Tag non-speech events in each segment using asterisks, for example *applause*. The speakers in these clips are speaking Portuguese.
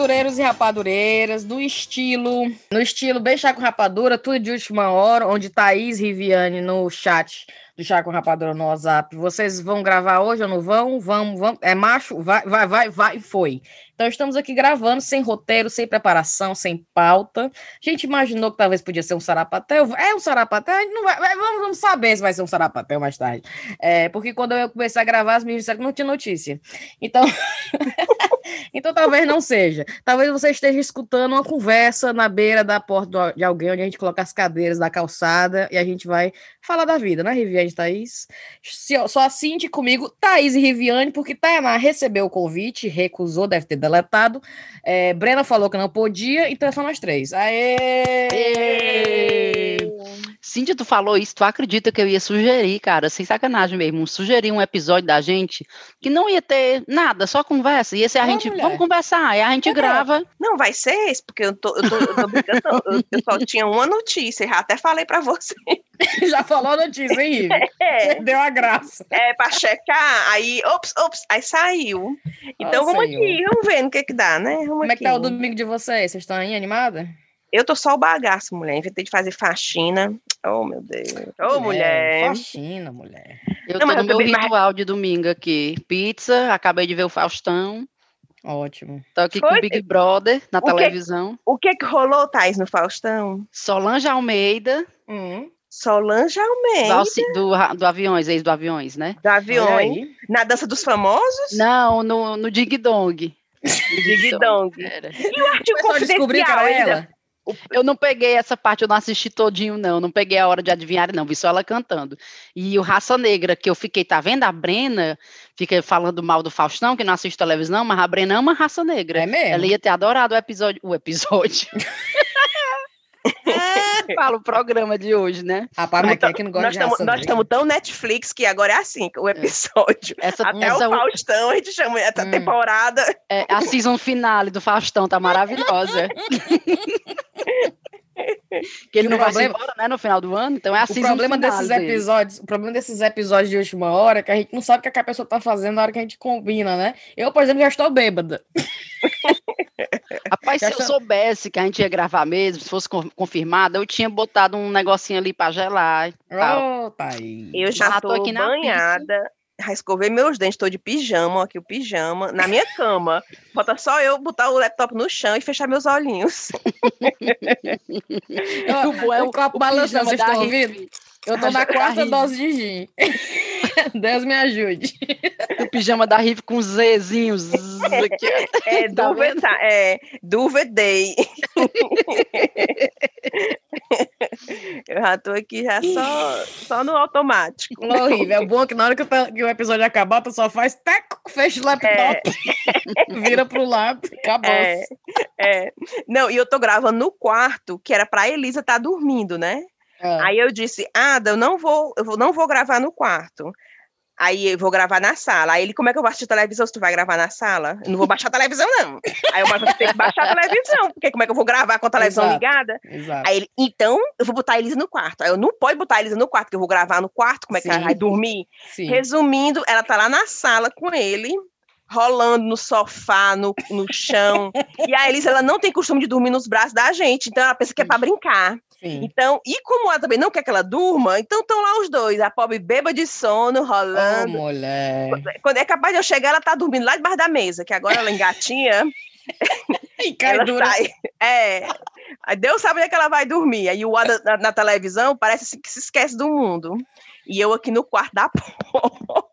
rapadureiros e rapadureiras, no estilo, no estilo bem chá com rapadura, tudo de última hora, onde Thaís Riviane no chat do Chá com Rapadura no WhatsApp. Vocês vão gravar hoje ou não vão? Vamos, vamos. É macho? Vai, vai, vai, vai, foi. Então estamos aqui gravando sem roteiro, sem preparação, sem pauta. A gente imaginou que talvez podia ser um sarapatel. É um sarapatel? Não vai, vamos, vamos saber se vai ser um sarapatel mais tarde. É, porque quando eu comecei a gravar, as meninas disseram que não tinha notícia. Então, *laughs* então talvez não seja. Talvez você esteja escutando uma conversa na beira da porta de alguém, onde a gente coloca as cadeiras da calçada e a gente vai falar da vida, né, Riviane Thaís? Só assinte comigo, Thaís e Riviane, porque Tainá recebeu o convite, recusou, deve ter deletado. É, Brena falou que não podia, então é só nós três. Aê! Aê! Cíntia, tu falou isso, tu acredita que eu ia sugerir, cara, sem sacanagem mesmo, sugerir um episódio da gente que não ia ter nada, só conversa, ia ser a gente, mulher. vamos conversar, aí a gente é, grava. Não, vai ser esse, porque eu tô, eu tô, eu tô brincando, eu, eu só tinha uma notícia, já até falei pra você. *laughs* já falou a notícia, hein, *laughs* é. Deu a graça. É, pra checar, aí, ops, ops, aí saiu. Então vamos saiu. aqui, vamos ver no que que dá, né? Vamos Como aqui. é que tá o domingo de vocês? Vocês estão aí animada? Eu tô só o bagaço, mulher. Inventei de fazer faxina. Oh, meu Deus. Ô, oh, mulher. Faxina, mulher. Eu Não, tô no meu ritual mais... de domingo aqui. Pizza, acabei de ver o Faustão. Ótimo. Tô aqui Foi? com o Big Brother na o televisão. Que, o que que rolou, Thais, no Faustão? Solange Almeida. Hum. Solange Almeida. Do, do, do Aviões, ex do Aviões, né? Do Aviões. Na Dança dos Famosos? Não, no, no Dig Dong. *laughs* Dig Dong. E o Artigo Confidencial? que era ela? Eu não peguei essa parte, eu não assisti todinho, não. Não peguei a hora de adivinhar, não. Vi só ela cantando. E o Raça Negra, que eu fiquei, tá vendo? A Brena fica falando mal do Faustão, que não assiste televisão, mas a Brena ama Raça Negra. É mesmo? Ela ia ter adorado o episódio. O episódio. *laughs* Fala o programa de hoje, né? Rapaz, mas é que não gosta nós estamos Nós estamos tão Netflix que agora é assim, o é. episódio. Essa, Até essa, o Faustão, a gente chama essa hum. temporada. É, a season finale do Faustão tá maravilhosa. *laughs* que ele não problema, vai embora, né, no final do ano, então é assim. O problema desses episódios, dele. o problema desses episódios de última hora é que a gente não sabe o que a pessoa tá fazendo na hora que a gente combina, né? Eu, por exemplo, já estou bêbada. *laughs* Rapaz, se eu soubesse que a gente ia gravar mesmo, se fosse confirmado, eu tinha botado um negocinho ali para gelar. Oh, tá aí. Eu já, já tô, aqui banhada. Já escovei meus dentes, tô de pijama, aqui o pijama, na minha cama. Falta só eu botar o laptop no chão e fechar meus olhinhos. *laughs* o, bom é o, o copo balançando, vocês estão ouvindo? Eu tô na quarta dose de gin. *laughs* Deus me ajude. O pijama da Rive com Zzinhos. Aqui. *laughs* É, tá duvet, é Duveday. *laughs* Eu já tô aqui já só, só no automático. Horrível. É bom que na hora que, que o episódio acabar, tu só faz fecha o laptop, é. vira pro lado, acabou. É, é. Não, e eu tô gravando no quarto, que era pra Elisa estar tá dormindo, né? É. Aí eu disse, Ada, eu não vou, eu não vou gravar no quarto. Aí eu vou gravar na sala. Aí ele, como é que eu vou assistir televisão se tu vai gravar na sala? Eu não vou baixar a televisão, não. Aí eu vou ter que baixar a televisão, porque como é que eu vou gravar com a televisão Exato. ligada? Exato. Aí ele, então eu vou botar a Elisa no quarto. Aí eu não pode botar a Elisa no quarto, porque eu vou gravar no quarto, como é que Sim. ela vai dormir? Sim. Resumindo, ela tá lá na sala com ele, rolando no sofá, no, no chão. e a Elisa, ela não tem costume de dormir nos braços da gente, então ela pensa que é para brincar. Sim. Então, e como ela também não quer que ela durma, então estão lá os dois, a pobre beba de sono, rolando. Oh, mulher. Quando é capaz de eu chegar, ela tá dormindo lá debaixo da mesa, que agora ela engatinha. *laughs* e cai ela dura. Sai, é. Deus sabe onde é que ela vai dormir. Aí o Ada na, na televisão parece que se esquece do mundo. E eu aqui no quarto da *laughs* porra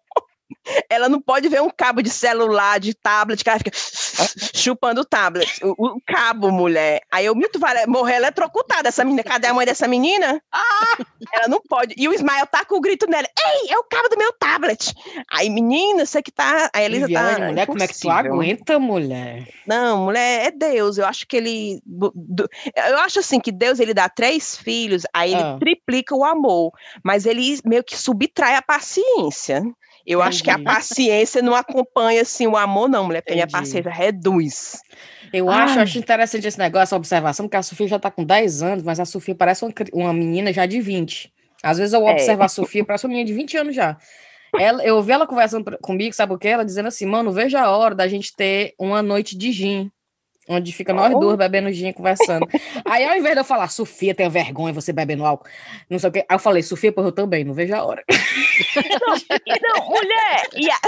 ela não pode ver um cabo de celular, de tablet, que ela fica *laughs* chupando o tablet, o, cabo, mulher. Aí eu, muito vai morrer eletrocutada essa menina. Cadê a mãe dessa menina? Ah! Ela não pode. E o Ismael tá com o grito nela: Ei, é o cabo do meu tablet. Aí, menina, você que tá. A Elisa Viviane, tá. Mulher, como é que tu aguenta, mulher? Não, mulher, é Deus. Eu acho que ele. Eu acho assim que Deus ele dá três filhos, aí ele ah. triplica o amor, mas ele meio que subtrai a paciência. Eu Entendi. acho que a paciência não acompanha assim o amor, não, mulher, porque a paciência reduz. Eu acho, acho interessante esse negócio, essa observação, porque a Sofia já está com 10 anos, mas a Sofia parece uma, uma menina já de 20. Às vezes eu é. observo é. a Sofia, parece uma menina de 20 anos já. Ela, eu ouvi ela conversando comigo, sabe o que? Ela dizendo assim, mano, veja a hora da gente ter uma noite de gin. Onde fica nós oh. duas bebendo gin conversando. *laughs* Aí, ao invés de eu falar, Sofia, tenha vergonha você bebendo álcool, não sei o quê. Aí eu falei, Sofia, pois eu também, não vejo a hora. *laughs* Não, não mulher! A...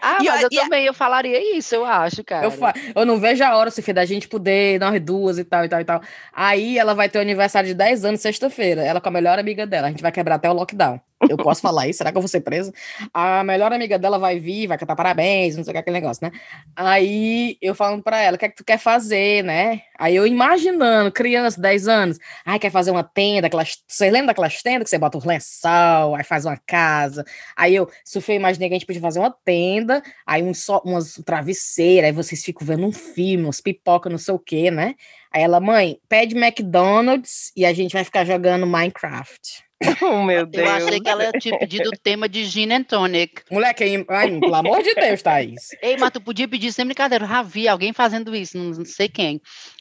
*laughs* Ah, e mas eu, eu também, eu falaria isso, eu acho, cara. Eu, fa... eu não vejo a hora, Sofia, da gente poder, nós duas e tal, e tal, e tal. Aí ela vai ter o aniversário de 10 anos sexta-feira, ela com a melhor amiga dela. A gente vai quebrar até o lockdown. Eu posso falar isso? Será que eu vou ser presa? A melhor amiga dela vai vir, vai cantar parabéns, não sei o que, aquele negócio, né? Aí eu falando pra ela, o que é que tu quer fazer, né? Aí eu imaginando, criança, 10 anos, ai, quer fazer uma tenda, aquelas, você lembra daquelas tendas que você bota o lençol, aí faz uma casa? Aí eu, Sofia, imaginei que a gente podia fazer uma tenda, aí um só, umas travesseiras, aí vocês ficam vendo um filme, uns pipoca, não sei o que, né? Aí ela, mãe, pede McDonald's e a gente vai ficar jogando Minecraft. *laughs* Oh, meu Deus. Eu achei que ela tinha pedido o tema de gin and tonic. Moleque, ai, pelo amor de Deus, Thaís. Ei, mas tu podia pedir sem brincadeira. Já vi alguém fazendo isso, não sei quem.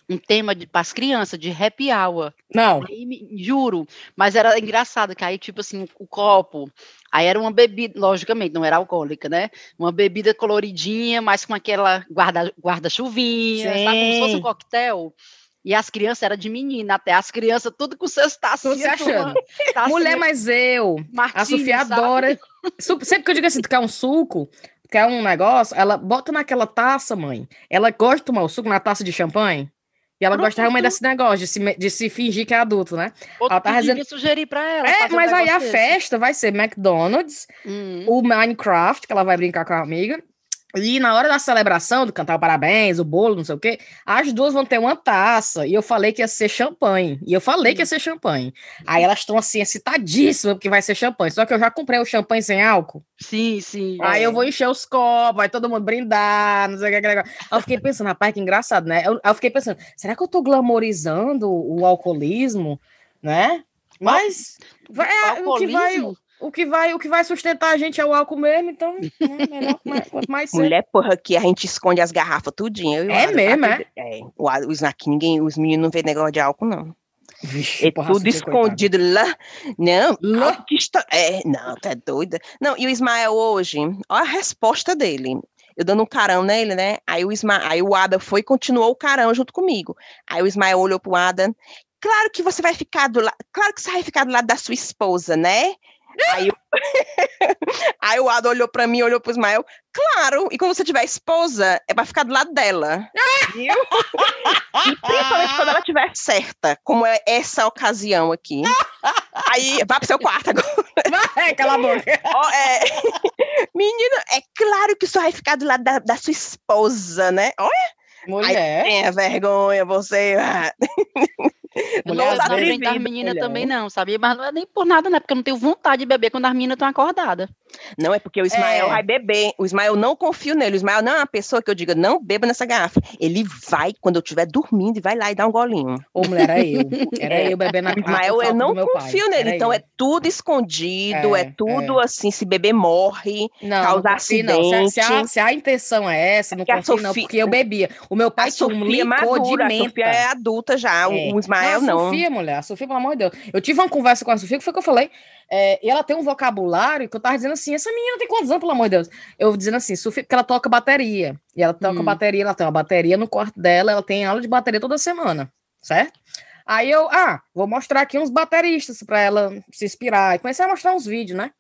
Um tema para as crianças, de happy hour. Não. Aí, juro. Mas era engraçado, que aí, tipo assim, o copo. Aí era uma bebida, logicamente, não era alcoólica, né? Uma bebida coloridinha, mas com aquela guarda-chuvinha, guarda sabe? Como se fosse um coquetel. E as crianças eram de menina, até as crianças, tudo com seus taços. Tudo se achando. *laughs* Mulher, mas eu. Martins, a Sofia adora. Sempre que eu digo assim, tu quer um suco, quer um negócio, ela bota naquela taça, mãe. Ela gosta de tomar o suco na taça de champanhe. E ela Pronto. gosta realmente desse negócio, de se, de se fingir que é adulto, né? Outro ela tá dizendo... sugerir pra ela. É, mas um aí a desse. festa vai ser McDonald's, hum. o Minecraft, que ela vai brincar com a amiga, e na hora da celebração, do cantar o parabéns, o bolo, não sei o quê, as duas vão ter uma taça. E eu falei que ia ser champanhe. E eu falei que ia ser champanhe. Aí elas estão assim, excitadíssimas, porque vai ser champanhe. Só que eu já comprei o champanhe sem álcool. Sim, sim. Aí é. eu vou encher os copos, vai todo mundo brindar, não sei o que. Aí eu fiquei pensando, rapaz, que engraçado, né? Eu, eu fiquei pensando, será que eu tô glamorizando o alcoolismo, né? Mas é, o que vai o que vai, o que vai sustentar a gente é o álcool mesmo, então né, melhor, *laughs* mais, mais Mulher, porra, que a gente esconde as garrafas tudinho. é mesmo, é? é? O, os, aqui ninguém, os meninos não vê negócio de álcool, não. Vixe, é tudo escondido coitado. lá. Não, lá? Está, é, não, tá doida. Não, e o Ismael hoje, olha a resposta dele. Eu dando um carão nele, né? Aí o, Isma, aí o Ada foi e continuou o carão junto comigo. Aí o Ismael olhou pro Ada. Claro que você vai ficar do lado. Claro que você vai ficar do lado da sua esposa, né? Aí, *laughs* aí o Ado olhou para mim, olhou pro Ismael. Claro, e quando você tiver esposa, é para ficar do lado dela. Viu? e principalmente quando ela estiver certa, como é essa ocasião aqui. Aí, vá pro seu quarto agora. Vai, cala a boca. Oh, é... *laughs* Menina, é claro que você vai ficar do lado da, da sua esposa, né? Olha. Mulher. Aí, tenha vergonha, você. *laughs* Mulher, não enfrentar as meninas também não, sabia? Mas não é nem por nada, né? Porque eu não tenho vontade de beber quando as meninas estão acordadas. Não, é porque o Ismael é. vai beber. O Ismael não confio nele. O Ismael não é uma pessoa que eu diga, não beba nessa garrafa. Ele vai, quando eu estiver dormindo, e vai lá e dá um golinho. Ô, mulher, era eu. *laughs* Era é. eu bebendo na garrafa. Ismael, eu não confio pai. nele. Era então eu. é tudo escondido, é, é tudo é. assim, se beber morre, não, causa não acidente. Não. Se, a, se, a, intenção é essa, não confio Sofia, não, porque eu bebia. O meu pai um licor madura, de menta. A Sofia é adulta já, o é. Ismael não. A Sofia, mulher, a Sofia, pelo amor de Deus. Eu tive uma conversa com a Sofia, que foi que eu falei, é, e ela tem um vocabulário que eu tava dizendo assim: essa menina tem quantos anos, pelo amor de Deus? Eu dizendo assim, Sofia, porque ela toca bateria. E ela toca hum. bateria, ela tem uma bateria no quarto dela, ela tem aula de bateria toda semana, certo? Aí eu, ah, vou mostrar aqui uns bateristas para ela se inspirar. E comecei a mostrar uns vídeos, né?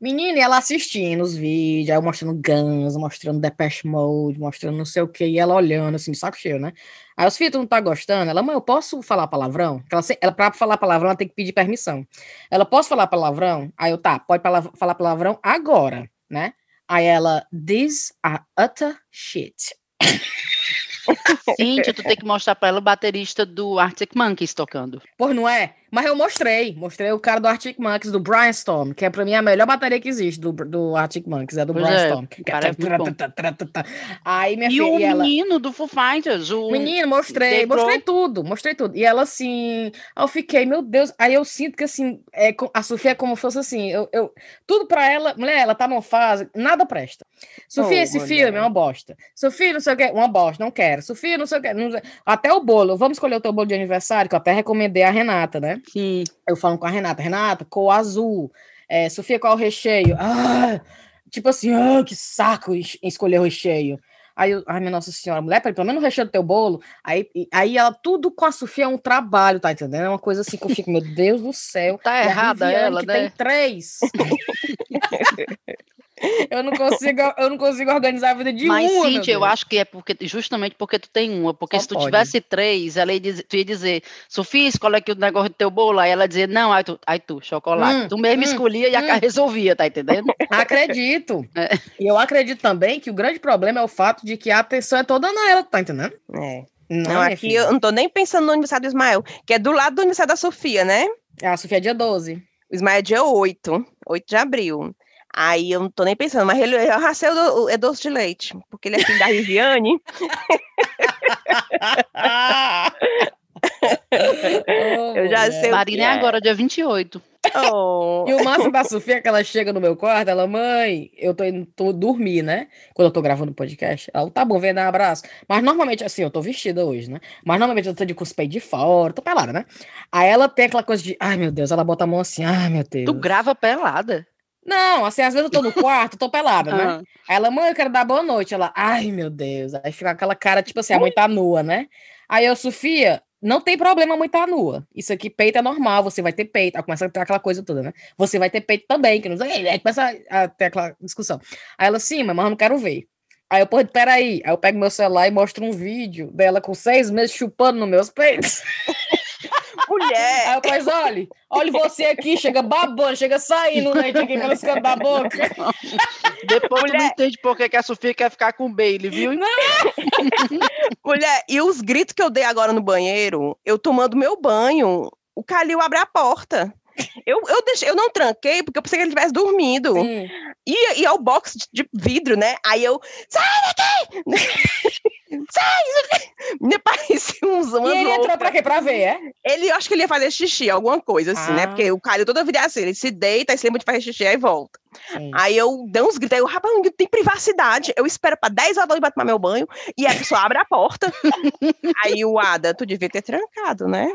Menina, ela assistindo os vídeos, aí eu mostrando Guns, mostrando Depeche Mode, mostrando não sei o que, e ela olhando assim, de saco cheio, né? Aí os filhos, não tá gostando? Ela, mãe, eu posso falar palavrão? Ela, ela, pra falar palavrão, ela tem que pedir permissão. Ela, posso falar palavrão? Aí eu, tá, pode falar palavrão agora, né? Aí ela, these are utter shit. *laughs* Cíntia, tu tem que mostrar pra ela o baterista do Arctic Monkeys tocando. Pois não é? Mas eu mostrei. Mostrei o cara do Arctic Monkeys, do Brian Storm, que é pra mim a melhor bateria que existe do, do Arctic Monkeys, é do pois Brian é, Storm. Cara, é Aí minha e filha, o menino do Foo Fighters. O menino, mostrei. Mostrei tudo. Mostrei tudo. E ela assim. eu fiquei, meu Deus. Aí eu sinto que assim, é, a Sofia é como fosse assim. Eu, eu, tudo pra ela, mulher, ela tá numa fase, nada presta. Sofia, oh, esse filme é uma bosta. Sofia, não sei o que, uma bosta, não quero. Sofia, não sei o que. Não, até o bolo. Vamos escolher o teu bolo de aniversário, que eu até recomendei a Renata, né? Sim. Eu falo com a Renata, Renata, cor azul. É, Sofia, qual o recheio? Ah, tipo assim, ah, que saco escolher o recheio. Aí, eu, ai, minha Nossa Senhora, mulher, pelo menos o recheio do teu bolo. Aí, aí ela, tudo com a Sofia é um trabalho, tá entendendo? É uma coisa assim que eu fico, meu Deus do céu. Tá errada ela, que né? Tem três. *laughs* Eu não consigo, eu não consigo organizar a vida de Mas, uma. Cintia, eu acho que é porque, justamente porque tu tem uma. Porque Só se tu pode. tivesse três, ela ia dizer, tu ia dizer, Sofia, escolhe aqui o negócio do teu bolo. Aí ela dizia, não, aí tu, aí tu chocolate. Hum, tu mesmo hum, escolhia e a hum. cara resolvia, tá entendendo? Acredito. *laughs* É. E eu acredito também que o grande problema é o fato de que a atenção é toda nela, tá entendendo? É. Não, Não, minha aqui filha. eu não tô nem pensando no aniversário do Ismael, que é do lado do aniversário da Sofia, né? A Sofia é dia 12. O Ismael é dia 8, 8 de abril. Aí eu não tô nem pensando, mas ele eu racei o do- é doce de leite, porque ele é filho da Riviane. *laughs* Eu já sei Marina é é. agora, dia 28. Oh, E o máximo da Sofia é que ela chega no meu quarto, ela, mãe, eu tô indo tô dormir, né? Quando eu tô gravando o podcast. Ela, tá bom, vem dar um abraço. Mas normalmente, assim, eu tô vestida hoje, né? Mas normalmente eu tô de peitos de fora, tô pelada, né? Aí ela tem aquela coisa de, ai meu Deus, ela bota a mão assim, ai meu Deus. Tu grava pelada. Não, assim, às vezes eu tô no quarto, tô pelada, né? Ah. Aí ela, mãe, eu quero dar boa noite. Ela, ai meu Deus. Aí fica aquela cara, tipo assim, a mãe tá nua, né? Aí eu, Sofia, não tem problema a mãe tá nua. Isso aqui, peito é normal, você vai ter peito. Aí começa a ter aquela coisa toda, né? Você vai ter peito também, que não sei. Aí começa a ter aquela discussão. Aí ela, sim, mas eu não quero ver. Aí eu, pô, peraí. Aí eu pego meu celular e mostro um vídeo dela com seis meses chupando nos meus peitos. *laughs* mulher! Aí pois olha, olha você aqui, chega babando, chega saindo o leite aqui pelos cantos da boca. Depois tu não Mulher. entende por que que a Sofia quer ficar com o Bailey, viu? *laughs* Mulher, e os gritos que eu dei agora no banheiro, eu tomando meu banho, o Calil abre a porta. Eu, eu, deixei, eu não tranquei porque eu pensei que ele tivesse dormido. Sim. E, e é o box de, de vidro, né? Aí eu, sai daqui! sai! Me parecia uns E umas ele entrou loucas. pra quê? Pra ver, é? Ele, eu acho que ele ia fazer xixi, alguma coisa assim, né? Ah. Porque o Calil toda vida é assim, ele se deita, aí se lembra de fazer xixi, aí volta. Sim. Aí eu dei uns gritos, aí eu, rapaz, não tem privacidade. Eu espero pra 10 horas pra tomar meu banho e a pessoa abre a porta. *laughs* aí o Ada, tu devia ter trancado, né?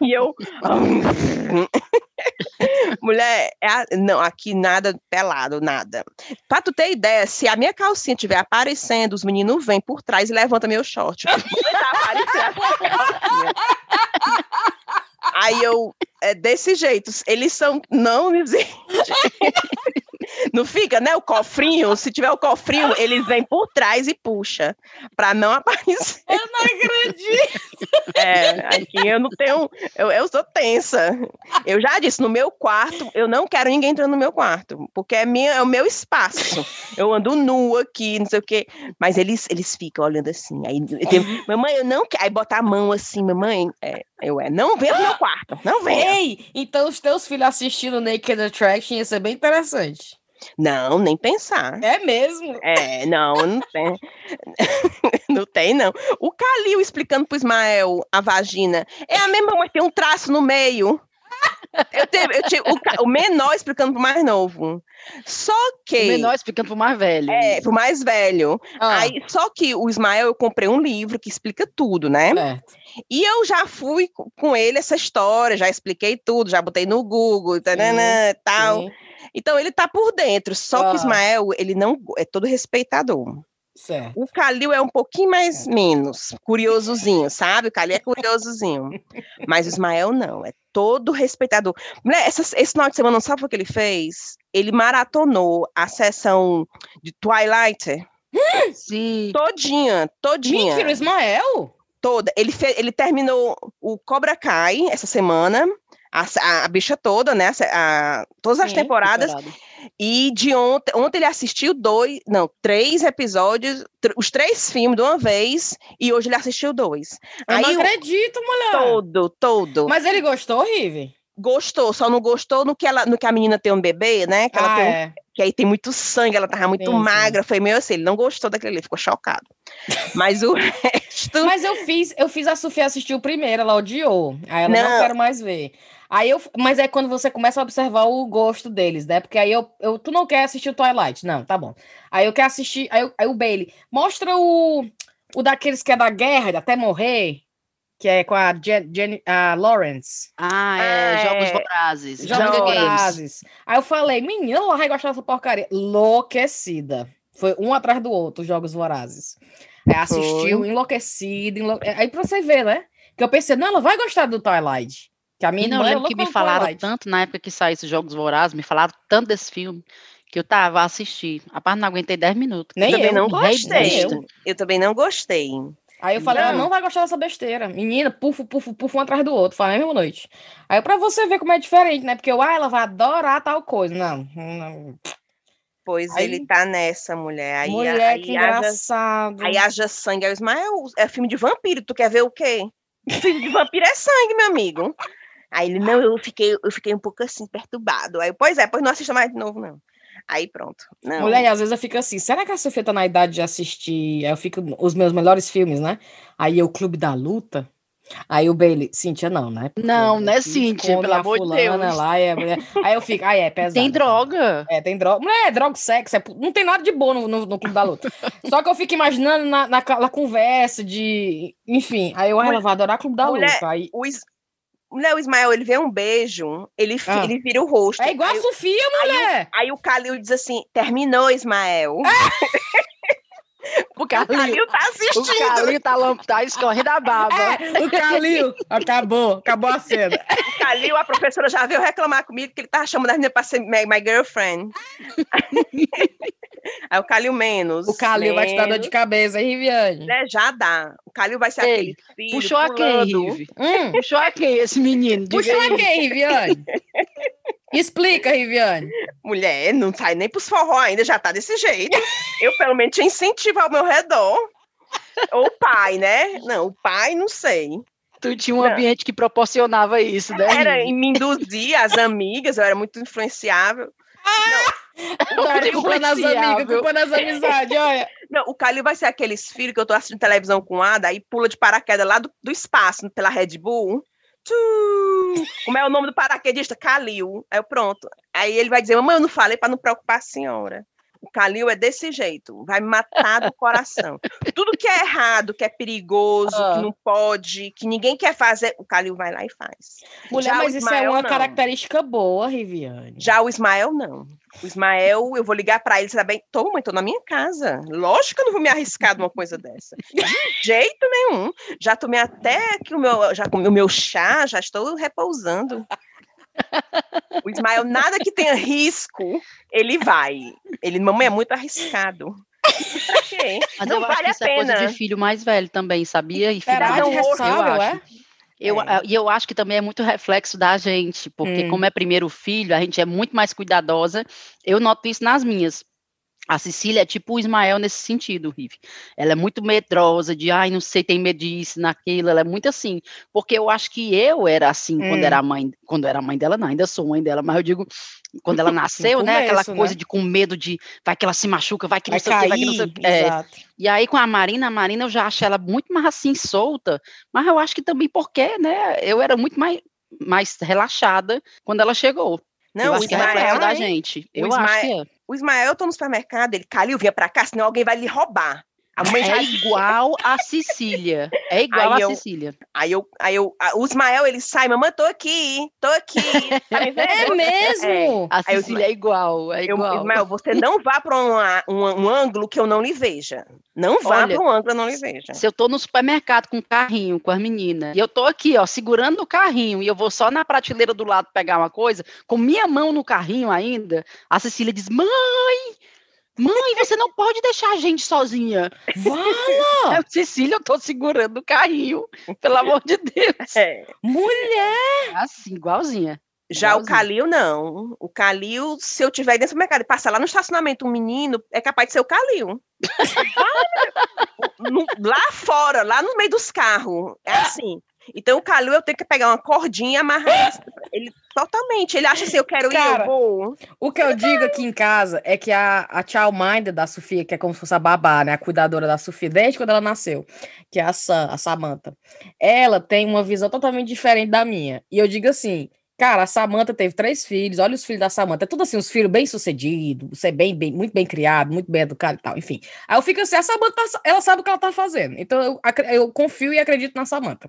E eu. *laughs* *laughs* Mulher, é a- não, aqui nada pelado, nada. Pra tu ter ideia, se a minha calcinha estiver aparecendo, os meninos vêm por trás e levantam meu short. Tá. *laughs* Aí eu, é desse jeito, eles são não existe. *laughs* Não fica, né? O cofrinho, se tiver o cofrinho, eles vêm por trás e puxa, pra não aparecer. Eu não acredito. É, aqui eu não tenho, eu, eu sou tensa. Eu já disse, no meu quarto, eu não quero ninguém entrando no meu quarto, porque é, minha, é o meu espaço. Eu ando nua aqui, não sei o quê, mas eles, eles ficam olhando assim. Aí, tem, mamãe, eu não quero. Aí bota a mão assim, mamãe, é, eu é, não venha pro meu quarto, não venha. Ei, então os teus filhos assistindo Naked Attraction ia ser bem interessante. Não, nem pensar. É mesmo? É, não, não tem. *laughs* não tem, não. O Calil explicando pro Ismael a vagina. É a mesma, mas tem um traço no meio. Eu teve, eu tive, o, o menor explicando pro mais novo. Só que. O menor explicando pro mais velho. É, pro mais velho. Ah, Aí, só que o Ismael, eu comprei um livro que explica tudo, né? certo. E eu já fui co- com ele essa história, já expliquei tudo, já botei no Google, tananã, e tal. Sim, Então ele tá por dentro. Só que o Ismael, ele não é todo respeitador. certo. O Calil é um pouquinho mais menos, curiosozinho, sabe? O Calil é curiosozinho. Mas o Ismael não, é todo respeitador. Essa- esse final de semana, sabe o que ele fez? Ele maratonou a sessão de Twilight Sim. todinha, todinha, Mentira, o Ismael? Toda. Ele, fe- ele terminou o Cobra Kai essa semana, a, a- bicha toda, né? a- a- todas as Sim, temporadas. Temporada. E de ontem, ontem ele assistiu dois, não, três episódios, tr- os três filmes de uma vez, e hoje ele assistiu dois. Eu Aí não acredito, mulher. todo, todo. Mas ele gostou, Rive? Gostou, só não gostou no que, ela, no que a menina tem um bebê, né? Que, ela Ah, tem um- é. que aí tem muito sangue, ela tava muito Sim, sim. magra. Foi meio assim, ele não gostou daquele ali, ficou chocado. Mas o *laughs* resto. Mas eu fiz, eu fiz a Sofia assistir o primeiro, ela odiou. Aí ela não, Não. quero mais ver. Aí eu, mas é quando você começa a observar o gosto deles, né? Porque aí eu, eu tu não quer assistir o Twilight, não, tá bom. Aí eu quero assistir, aí, eu- aí o Bailey, mostra o o daqueles que é da guerra, até morrer, que é com a Jen, Jen- a Lawrence. Ah, é. Ah, Jogos é. Vorazes. Jogos Hunger Games. Vorazes. Aí eu falei, menina, ela vai gostar dessa porcaria. Enlouquecida. Foi um atrás do outro, Jogos Vorazes. Aí assistiu, Foi. enlouquecido. Enlou... Aí pra você ver, né? Que eu pensei, não, ela vai gostar do Twilight. Que a minha não, lembro que me falaram Twilight. tanto na época que saiu esses Jogos Vorazes, me falaram tanto desse filme que eu tava a assistir. A parte não aguentei 10 minutos. Nem eu também não gostei. Eu. eu também não gostei. Aí eu falei, ela não vai gostar dessa besteira. Menina, pufo, pufo, pufo, um atrás do outro, falei a mesma noite. Aí pra você ver como é diferente, né? Porque eu, ah, ela vai adorar tal coisa. Não, não. Pois aí, ele tá nessa, mulher. Aí, mulher, aí, que engraçado. aí haja sangue. Aí o Ismael, é filme de vampiro, tu quer ver o quê? filme de vampiro é sangue, meu amigo. Aí ele, não, eu fiquei, eu fiquei um pouco assim, perturbado. Aí, pois é, pois não assista mais de novo, não. Aí pronto. Não. Mulher, às vezes eu fico assim, será que a Sofia tá na idade de assistir? Eu fico os meus melhores filmes, né? Aí o Clube da Luta. Aí o Bailey, Cíntia, não, né? Porque não, né, Cíntia? Pelo amor de Deus. Lá, é, *laughs* aí eu fico, aí é pesado. Tem droga. É, tem droga. Não é droga, sexo, é, não tem nada de bom no, no, no Clube da Luta. Só que eu fico imaginando na, na, na conversa de. Enfim, aí eu, ela vai adorar Clube da Mulher, Luta. Aí... O, Mulher, o Ismael, ele vê um beijo, ele, ah. ele vira o rosto. É igual aí, a Sofia, mulher! Aí, aí o Calil diz assim: terminou, Ismael. *laughs* O Calil, tá assistindo. O Calil tá, tá escorrendo a baba. É, o Calil, acabou, acabou a cena. O Calil, a professora já veio reclamar comigo que ele tava chamando a menina pra ser my, my girlfriend. *laughs* Aí o Calil menos. O Calil vai te dar dor de cabeça, hein, Riviane? Né, já dá. O Calil vai ser Ei, aquele filho. Puxou a quem, Rivi? Hum. Puxou a quem esse menino? Puxou a quem, Riviane? *laughs* Explica, Riviane. Mulher, não sai nem pros forró ainda, já tá desse jeito. Eu, pelo menos, te incentivo ao meu redor. Ou o pai, né? Não, o pai, não sei. Tu tinha um não. ambiente que proporcionava isso, né? Era, e me induzia, as amigas, eu era muito influenciável. Ah! Não, *laughs* culpa nas amigas, culpa nas amizades, olha. Não, o Calil vai ser aqueles filhos que eu tô assistindo televisão com a Ada e pula de paraquedas lá do, do espaço, pela Red Bull. Como é o nome do paraquedista? Calil. Aí eu, pronto. Aí ele vai dizer, mamãe, eu não falei para não preocupar a senhora. O Calil é desse jeito, vai matar do coração. Tudo que é errado, que é perigoso, ah. que não pode, que ninguém quer fazer, o Calil vai lá e faz. Mulher, Já mas isso é uma não. característica boa, Riviane. Já o Ismael, não. O Ismael, eu vou ligar para ele, você tá bem? Mãe, tô na minha casa. Lógico que eu não vou me arriscar de uma coisa dessa. De jeito nenhum. Já tomei até que o meu, já comi o meu chá, já estou repousando. O Ismael, nada que tenha risco, ele vai. Ele, mamãe, é muito arriscado. Mas não eu vale acho que isso é coisa de filho mais velho também, sabia? E filho Será mais eu acho. É? Eu, é. E eu acho que também é muito reflexo da gente, porque hum. como é primeiro filho, a gente é muito mais cuidadosa. Eu noto isso nas minhas. A Cecília é tipo o Ismael nesse sentido, Rive. Ela é muito medrosa, de ai, não sei, tem medo disso, naquilo, ela é muito assim. Porque eu acho que eu era assim hum. quando era mãe, quando era mãe dela, não, ainda sou mãe dela, mas eu digo, quando ela *laughs* nasceu, começo, né? Aquela coisa né? de com medo de vai que ela se machuca, vai que vai não sei o que, vai que não sei o que. É. E aí com a Marina, a Marina eu já acho ela muito mais assim solta, mas eu acho que também porque, né? Eu era muito mais, mais relaxada quando ela chegou. Não, eu acho que é da gente. Eu Ismael, acho que é. O Ismael, eu tô no supermercado, ele, Calil, vinha pra cá, senão alguém vai lhe roubar. A mãe é igual a Cecília. É igual aí a eu, Cecília. Aí eu, aí eu, o Ismael, ele sai, mamãe, tô aqui, tô aqui. *laughs* Tá é mesmo? É. A Cecília eu, é igual, é igual. Eu, Ismael, você não vá para um, um, ângulo que eu não lhe veja. Não vá para um ângulo que eu não lhe veja. Se eu tô no supermercado com o carrinho, com as meninas, e eu tô aqui, ó, segurando o carrinho, e eu vou só na prateleira do lado pegar uma coisa, com minha mão no carrinho ainda, a Cecília diz, mãe, Mãe, você não pode deixar a gente sozinha. Vala! *laughs* É, Cecília, eu tô segurando o carrinho. Pelo amor de Deus. É. Mulher! Assim, igualzinha. Já igualzinha. o Calil, não. O Calil, se eu tiver dentro do mercado e passar lá no estacionamento um menino, é capaz de ser o Calil. *laughs* lá fora, lá no meio dos carros. É assim. Então o Calil eu tenho que pegar uma cordinha e amarrar *laughs* ele totalmente. Ele acha assim, eu quero Cara, ir, eu vou. O que eu digo aqui em casa é que a, a child mind da Sofia, que é como se fosse a babá, né? A cuidadora da Sofia, desde quando ela nasceu, que é a, Sam, a Samantha, ela tem uma visão totalmente diferente da minha. E eu digo assim, Cara, a Samantha teve três filhos, olha os filhos da Samantha, é tudo assim, os filhos bem sucedidos, ser bem, bem, muito bem criado, muito bem educado e tal, enfim. Aí eu fico assim, a Samantha, ela sabe o que ela tá fazendo, então eu, eu confio e acredito na Samantha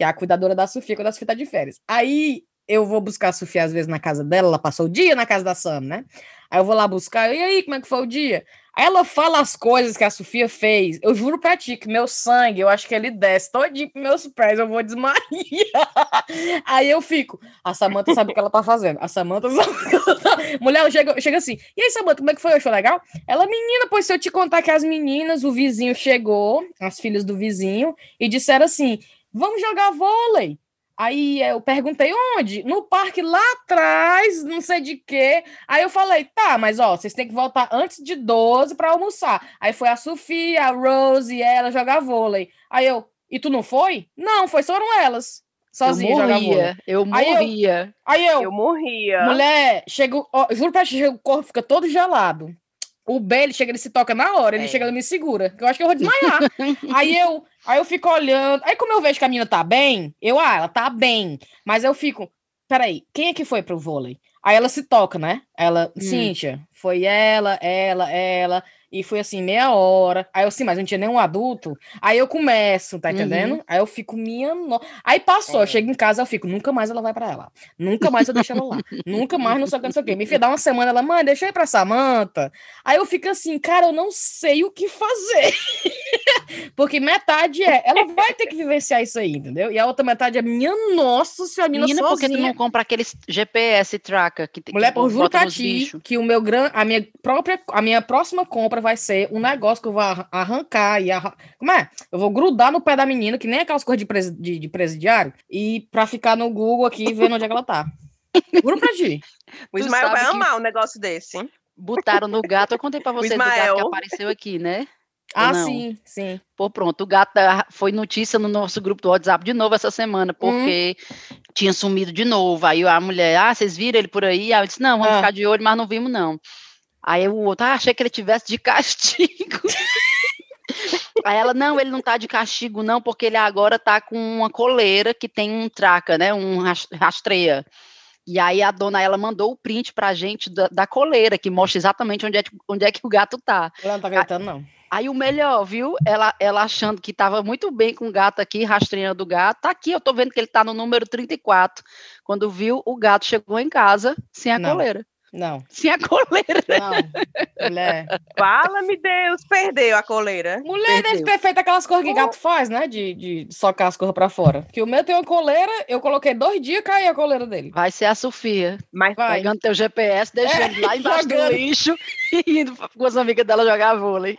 que é a cuidadora da Sofia quando a Sofia tá de férias. Aí eu vou buscar a Sofia às vezes na casa dela, ela passou o dia na casa da Sam, né? Aí eu vou lá buscar, e aí, como é que foi o dia? Aí ela fala as coisas que a Sofia fez. Eu juro pra ti que meu sangue, eu acho que ele desce todinho pros meus pés, eu vou desmaiar. *laughs* Aí eu fico, a Samanta sabe o que ela tá fazendo. A Samanta *laughs* sabe o que ela tá... Mulher, chega, chega assim, e aí, Samanta, como é que foi? Foi legal? Ela, menina, pois se eu te contar que as meninas, o vizinho chegou, as filhas do vizinho, e disseram assim, vamos jogar vôlei. Aí eu perguntei onde? No parque lá atrás, não sei de quê. Aí eu falei, tá, mas ó, vocês têm que voltar antes de 12 para almoçar. Aí foi a Sofia, a Rose e ela jogar vôlei. Aí eu, e tu não foi? Não, foi foram elas. Sozinha eu jogar morria, vôlei. eu morria. Aí eu, Eu morria. mulher, chego, ó, juro pra ti, o corpo fica todo gelado. O B, ele chega, ele se toca na hora, ele É. chega, ele me segura, que eu acho que eu vou desmaiar. *laughs* aí eu, aí eu fico olhando, aí como eu vejo que a menina tá bem, eu, ah, ela tá bem, mas eu fico, peraí, quem é que foi pro vôlei? Aí ela se toca, né? Ela, Hum. Cíntia, foi ela, ela, ela, e foi assim, meia hora. Aí eu, sim, mas não tinha nenhum adulto. Aí eu começo, tá Uhum. entendendo? Aí eu fico, minha no... Aí passou, É. eu chego em casa, eu fico, nunca mais ela vai pra ela. Nunca mais eu deixo ela lá. nunca mais, não sei o que, não sei o que. Me filha, dá uma semana, ela, mãe, deixa eu ir pra Samanta. Aí eu fico assim, cara, eu não sei o que fazer. *laughs* Porque metade é, ela vai ter que vivenciar isso aí, entendeu? E a outra metade é, minha nossa senhora, a menina Menina, por que tu sozinha. não compra aqueles GPS tracker que tem Mulher, que por juro bota pra ti que o meu gran... a minha própria, a minha próxima compra vai ser um negócio que eu vou arran- arrancar e arran... como é? Eu vou grudar no pé da menina, que nem aquelas coisas de, presi- de, de presidiário, e pra ficar no Google aqui vendo onde é que ela tá. Juro pra ti. *laughs* O Ismael vai amar um negócio desse. hein? Botaram no gato, eu contei pra *laughs* vocês do gato que apareceu aqui, né? Ah, sim, sim. Pô, pronto, o gato foi notícia no nosso grupo do WhatsApp de novo essa Hum. semana, porque tinha sumido de novo. Aí a mulher, ah, vocês viram ele por aí? Aí eu disse, não, vamos Ah. ficar de olho, mas não vimos, não. Aí o outro, ah, achei que ele tivesse de castigo. *laughs* Aí ela, não, ele não tá de castigo, não, porque ele agora tá com uma coleira que tem um traca, né? Um ras- rastreia. E aí a dona ela mandou o print pra gente da, da coleira, que mostra exatamente onde é, que- onde é que o gato tá. Ela não tá acreditando, não. Aí o melhor, viu? Ela, ela achando que estava muito bem com o gato aqui, rastreando o gato. Tá aqui, eu tô vendo que ele tá no número 34. Quando viu, o gato chegou em casa sem a Não. coleira. Não, Sem a coleira. não. Mulher. Fala-me Deus, perdeu a coleira. Mulher deve Perdeu. ter feito aquelas coisas que gato faz, né? De, de socar as coisas pra fora. Que o meu tem uma coleira, eu coloquei dois dias, caiu a coleira dele. Vai ser a Sofia, Mas Vai. pegando teu GPS, deixando lá *laughs* embaixo do jogando. lixo *laughs* e indo com as amigas dela jogar vôlei.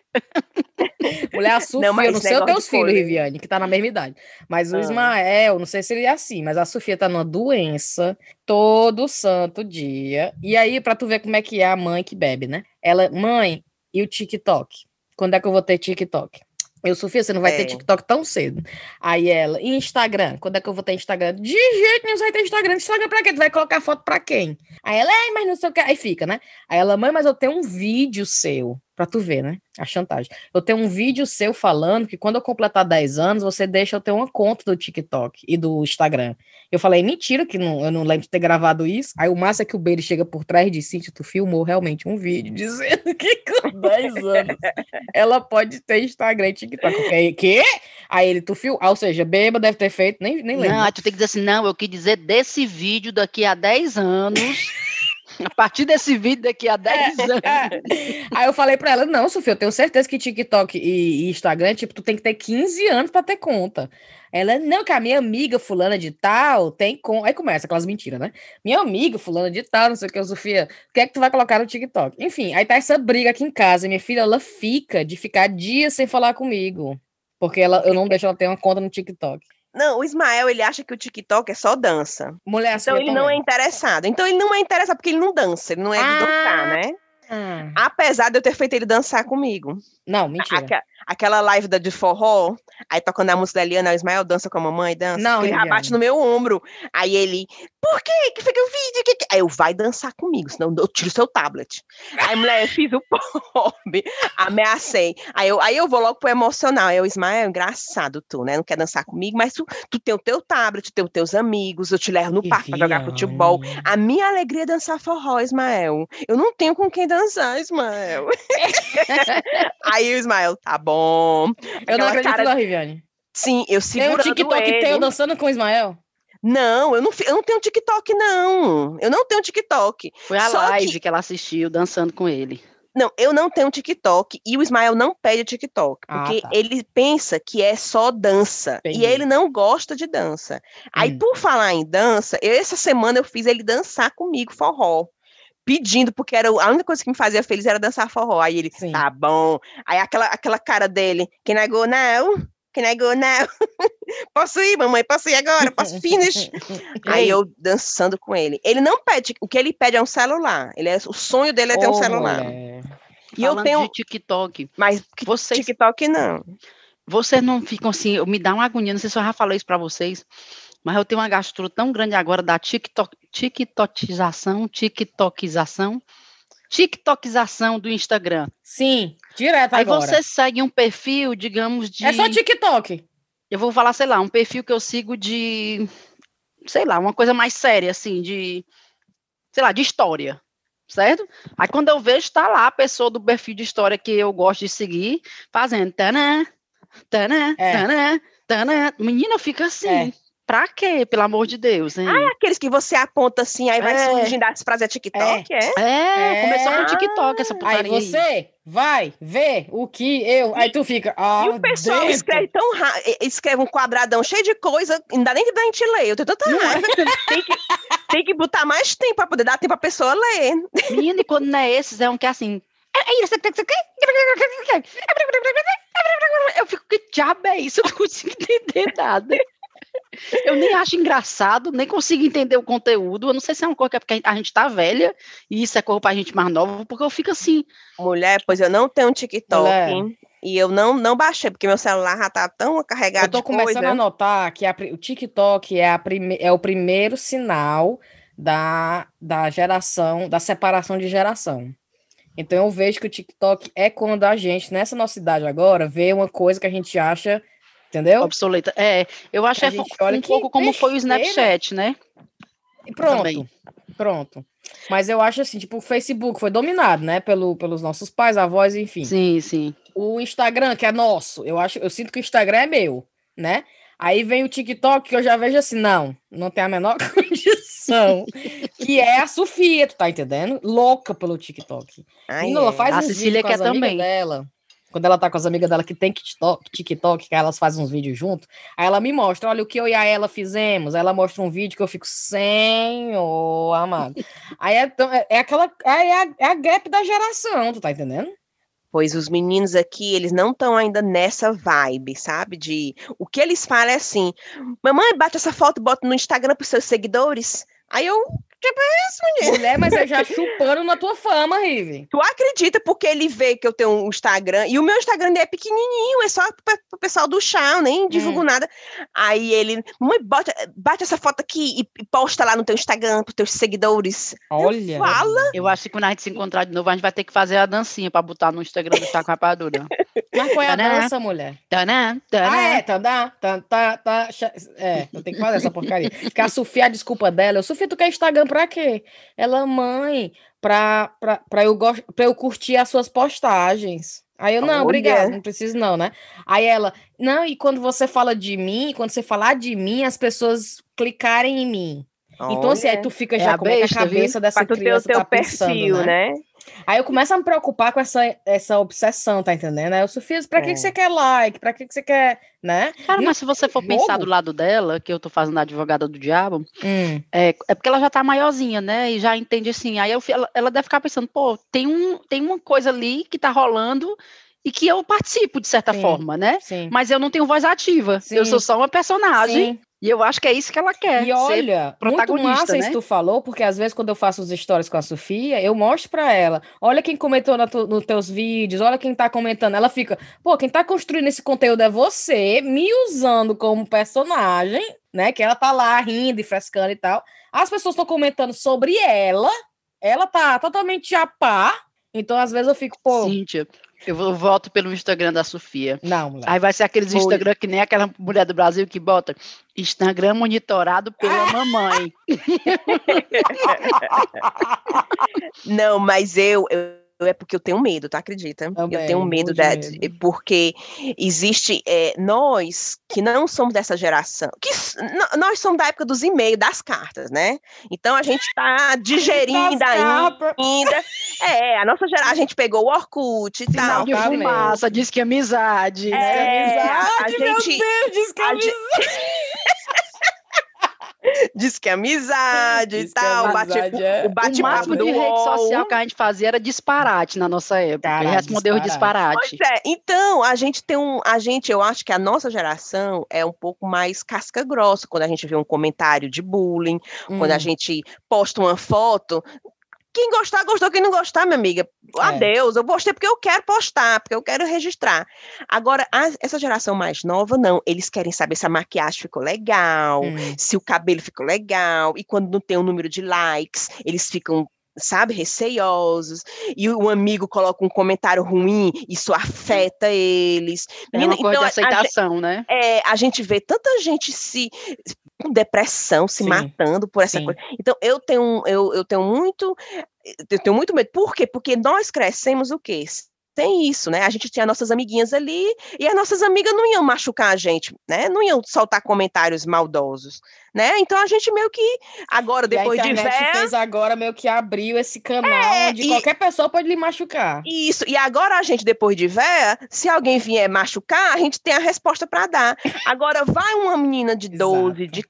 Mulher, a Sofia, Não, mas eu não sei os teus filhos. Riviane, que tá na mesma idade. Mas o Ah. Ismael, não sei se ele é assim, mas a Sofia tá numa doença todo santo dia. E aí, pra tu ver como é que é a mãe que bebe, né? Ela, mãe, e o TikTok? Quando é que eu vou ter TikTok? Eu, Sofia, você não vai ter É. TikTok tão cedo. Aí ela, Instagram? Quando é que eu vou ter Instagram? De jeito nenhum você vai ter Instagram. Instagram pra quê? Tu vai colocar foto pra quem? Aí ela, é, mas não sei o que. Aí fica, né? Aí ela, mãe, mas eu tenho um vídeo seu. Pra tu ver, né? A chantagem. Eu tenho um vídeo seu falando que quando eu completar 10 anos, você deixa eu ter uma conta do TikTok e do Instagram. Eu falei, mentira, que não, eu não lembro de ter gravado isso. Aí o massa é que o Beire chega por trás de Cintia, tu filmou realmente um vídeo dizendo *laughs* que com 10 anos ela pode ter Instagram e TikTok. Falei, Quê? Aí ele, tu filmou? Ah, ou seja, beba deve ter feito, nem, nem lembro. Não, aí tu tem que dizer assim, não, eu quis dizer desse vídeo daqui a 10 anos. *laughs* a partir desse vídeo daqui a 10 anos. Aí eu falei pra ela, não, Sofia, eu tenho certeza que TikTok e, e Instagram, tipo, tu tem que ter 15 anos pra ter conta. Ela, não, que a minha amiga fulana de tal tem conta. Aí começa aquelas mentiras, né? Minha amiga fulana de tal, não sei o que, Sofia, o que é que tu vai colocar no TikTok? Enfim, aí tá essa briga aqui em casa. Minha filha, ela fica de ficar dias sem falar comigo. Porque ela, eu não *laughs* deixo ela ter uma conta no TikTok. Não, o Ismael, ele acha que o TikTok é só dança. Mulher, Então ele não é interessado. Então ele não é interessado porque ele não dança, ele não é de Ah. dançar, né? Ah, Apesar de eu ter feito ele dançar comigo. não, mentira. Aque- aquela live da, de forró, aí tocando a música da Eliana, o Ismael dança com a mamãe, dança. Não, ele já Eliana. bate no meu ombro. Aí ele, por quê? Que que eu fiz? Que que... Aí eu, vai dançar comigo, senão eu tiro seu tablet. Aí, mulher, eu fiz o *laughs* pobre, ameacei. Aí eu, aí eu vou logo pro emocional. Aí eu, Ismael, engraçado tu, né? Não quer dançar comigo, mas tu, tu tem o teu tablet, tu tem os teus amigos, eu te levo no parque pra jogar futebol. A minha alegria é dançar forró, Ismael. Eu não tenho com quem dançar, Ismael. *laughs* Aí o Ismael, tá bom. Eu não Aquela acredito cara- não, Riviane. Sim, eu Tem um segurando TikTok ele. teu dançando com o Ismael? Não, eu não, eu não tenho TikTok, não. Eu não tenho TikTok. Foi a Só live que... que ela assistiu dançando com ele. Não, eu não tenho TikTok e o Ismael não pede TikTok, ah, porque tá. ele pensa que é só dança Entendi. e ele não gosta de dança. Hum. Aí, por falar em dança, eu, essa semana eu fiz ele dançar comigo forró. Pedindo, porque era a única coisa que me fazia feliz era dançar forró. Aí ele, Sim. tá bom. Aí aquela, aquela cara dele, que negou, não, Can I go now? posso ir, mamãe? Posso ir agora? Posso finish? *laughs* Aí eu dançando com ele. Ele não pede, o que ele pede é um celular. Ele é, o sonho dele é ter oh, um celular. Mulher. E Falando eu tenho de TikTok. Mas vocês, TikTok não. Vocês não ficam assim, me dá uma agonia, não sei se eu já falei isso para vocês, mas eu tenho uma gastura tão grande agora da TikTok, TikTokização, TikTokização, TikTokização do Instagram. Sim, direto Aí agora. você segue um perfil, digamos, de... É só TikTok. Eu vou falar, sei lá, um perfil que eu sigo de... Sei lá, uma coisa mais séria, assim, de... Sei lá, de história, certo? Aí quando eu vejo, tá lá a pessoa do perfil de história que eu gosto de seguir, fazendo tanã, tanã, é. tanã, tanã. Menina, fica assim. É. Pra quê, pelo amor de Deus, hein? Ah, é aqueles que você aponta assim, aí vai é. surgindo as frases é TikTok, é? É, é. começou com TikTok essa putaria aí. você aí. vai ver o que eu... Aí tu fica... Ah, e o pessoal dentro. escreve tão rápido, escreve um quadradão cheio de coisa, dá nem que a gente ler, eu tenho tanta é? raiva tem que, tem que botar mais tempo pra poder dar tempo pra pessoa ler. Menina, e quando não é esses, é um que é assim... Eu fico, que diabo é isso? Eu não consigo entender nada. Eu nem acho engraçado, nem consigo entender o conteúdo. Eu não sei se é uma coisa que é porque a gente tá velha e isso é coisa pra gente mais nova, porque eu fico assim. Mulher, pois eu não tenho um TikTok. Mulher. E eu não, não baixei, porque meu celular já tá tão carregado. Eu tô começando coisa. a notar que a, o TikTok é, a prime, é o primeiro sinal da, da geração, da separação de geração. Então eu vejo que o TikTok é quando a gente, nessa nossa idade agora, vê uma coisa que a gente acha Entendeu? Obsoleta. É, eu acho que é um pouco como foi o Snapchat, né? E pronto. Também. Pronto. Mas eu acho assim, tipo, o Facebook foi dominado, né, pelo, pelos nossos pais, avós, enfim. Sim, sim. O Instagram, que é nosso, eu acho, eu sinto que o Instagram é meu, né? Aí vem o TikTok, que eu já vejo assim, não, não tem a menor *laughs* condição. que é a Sofia, tu tá entendendo? Louca pelo TikTok. Ai, e ela é. faz a Cecília quer também. dela quando ela tá com as amigas dela que tem TikTok, TikTok, que elas fazem uns vídeos junto, aí ela me mostra, olha o que eu e a ela fizemos. Aí ela mostra um vídeo que eu fico, senhor amado. aí é, é, é aquela, é a, é a gap da geração, tu tá entendendo? Pois os meninos aqui, eles não estão ainda nessa vibe, sabe? De o que eles falam é assim: mamãe, bate essa foto e bota no Instagram para seus seguidores. Aí eu, Tipo isso, mulher. Mulher, mas é já *laughs* chupando na tua fama, Rive. Tu acredita porque ele vê que eu tenho um Instagram e o meu Instagram é pequenininho, é só pro pessoal do chá, nem divulgo hum. nada. Aí ele, mãe, bota, bate essa foto aqui e posta lá no teu Instagram pros teus seguidores. Olha. Fala. Eu acho que quando a gente se encontrar de novo, a gente vai ter que fazer a dancinha pra botar no Instagram do Chá com Rapadura. *laughs* Mas qual é a dança, mulher? Tanã, tanã. Ah, é, tá, tá, tá. É, eu tenho que fazer essa porcaria. A Sofia, a desculpa dela, eu, Sofia, tu quer Instagram pra quê? Ela, mãe, pra, pra, pra, eu, pra eu curtir as suas postagens. Aí eu, não, obrigada, não preciso não, né? Aí ela, não, e quando você fala de mim, quando você falar de mim, as pessoas clicarem em mim. Olha. Então, assim, aí tu fica é já é com a cabeça viu? dessa pra criança teu tá perfil, pensando, né? né? Aí eu começo a me preocupar com essa, essa obsessão, tá entendendo? Aí eu, Sofia, pra é. que, que você quer like? Pra que, que você quer, né? Cara, mas se você for pensar do lado dela, que eu tô fazendo a advogada do diabo, hum. é, é porque ela já tá maiorzinha, né? E já entende assim. Aí eu, ela, ela deve ficar pensando, pô, tem, um, tem uma coisa ali que tá rolando e que eu participo de certa sim, forma, né? Sim. Mas eu não tenho voz ativa. Sim. Eu sou só uma personagem. E eu acho que é isso que ela quer. E olha, muito massa né? isso que tu falou, porque às vezes quando eu faço os stories com a Sofia, eu mostro para ela, olha quem comentou nos no teus vídeos, olha quem tá comentando. Ela fica, pô, quem tá construindo esse conteúdo é você, me usando como personagem, né? Que ela tá lá rindo e frescando e tal. As pessoas estão comentando sobre ela, ela tá totalmente a par. Então, às vezes eu fico, pô. Cíntia, eu volto pelo Instagram da Sofia. Não, mulher. Aí vai ser aqueles Foi. Instagram que nem aquela mulher do Brasil que bota Instagram monitorado pela *laughs* mamãe. Não, mas eu, eu é porque eu tenho medo, tá? Acredita? Também, eu tenho medo, de, medo. porque existe é, nós que não somos dessa geração, que nós somos da época dos e-mails, das cartas, né? Então a gente tá *laughs* digerindo ainda. É, a nossa geração, a gente pegou o Orkut e tal. De fumaça, diz que é amizade. É, amizade, a gente, meu Deus, diz que é amizade. *laughs* *laughs* Diz que é amizade Diz e tal. É bate, é... O, bate o máximo de rede social que a gente fazia era disparate na nossa época. Cara, respondeu disparate. disparate. Pois é, então, a gente tem um. A gente, eu acho que a nossa geração é um pouco mais casca grossa quando a gente vê um comentário de bullying, hum. quando a hum. gente posta uma foto. Quem gostar, gostou. Quem não gostar, minha amiga, é. adeus. Eu postei porque eu quero postar, porque eu quero registrar. Agora, a, essa geração mais nova, não. Eles querem saber se a maquiagem ficou legal, hum. se o cabelo ficou legal. E quando não tem o um número de likes, eles ficam sabe, receiosos, e o amigo coloca um comentário ruim, isso afeta eles. É uma coisa então, de aceitação, a, né? É, a gente vê tanta gente se com depressão, se sim, matando por essa sim. coisa. Então, eu tenho, eu, eu tenho muito, eu tenho muito medo. Por quê? Porque nós crescemos o quê? tem isso, né? A gente tinha nossas amiguinhas ali e as nossas amigas não iam machucar a gente, né? Não iam soltar comentários maldosos, né? Então a gente meio que agora depois e a internet de ver... fez agora meio que abriu esse canal é, onde e... qualquer pessoa pode lhe machucar. Isso. E agora a gente depois de ver, se alguém vier machucar, a gente tem a resposta para dar. Agora vai uma menina de 12, de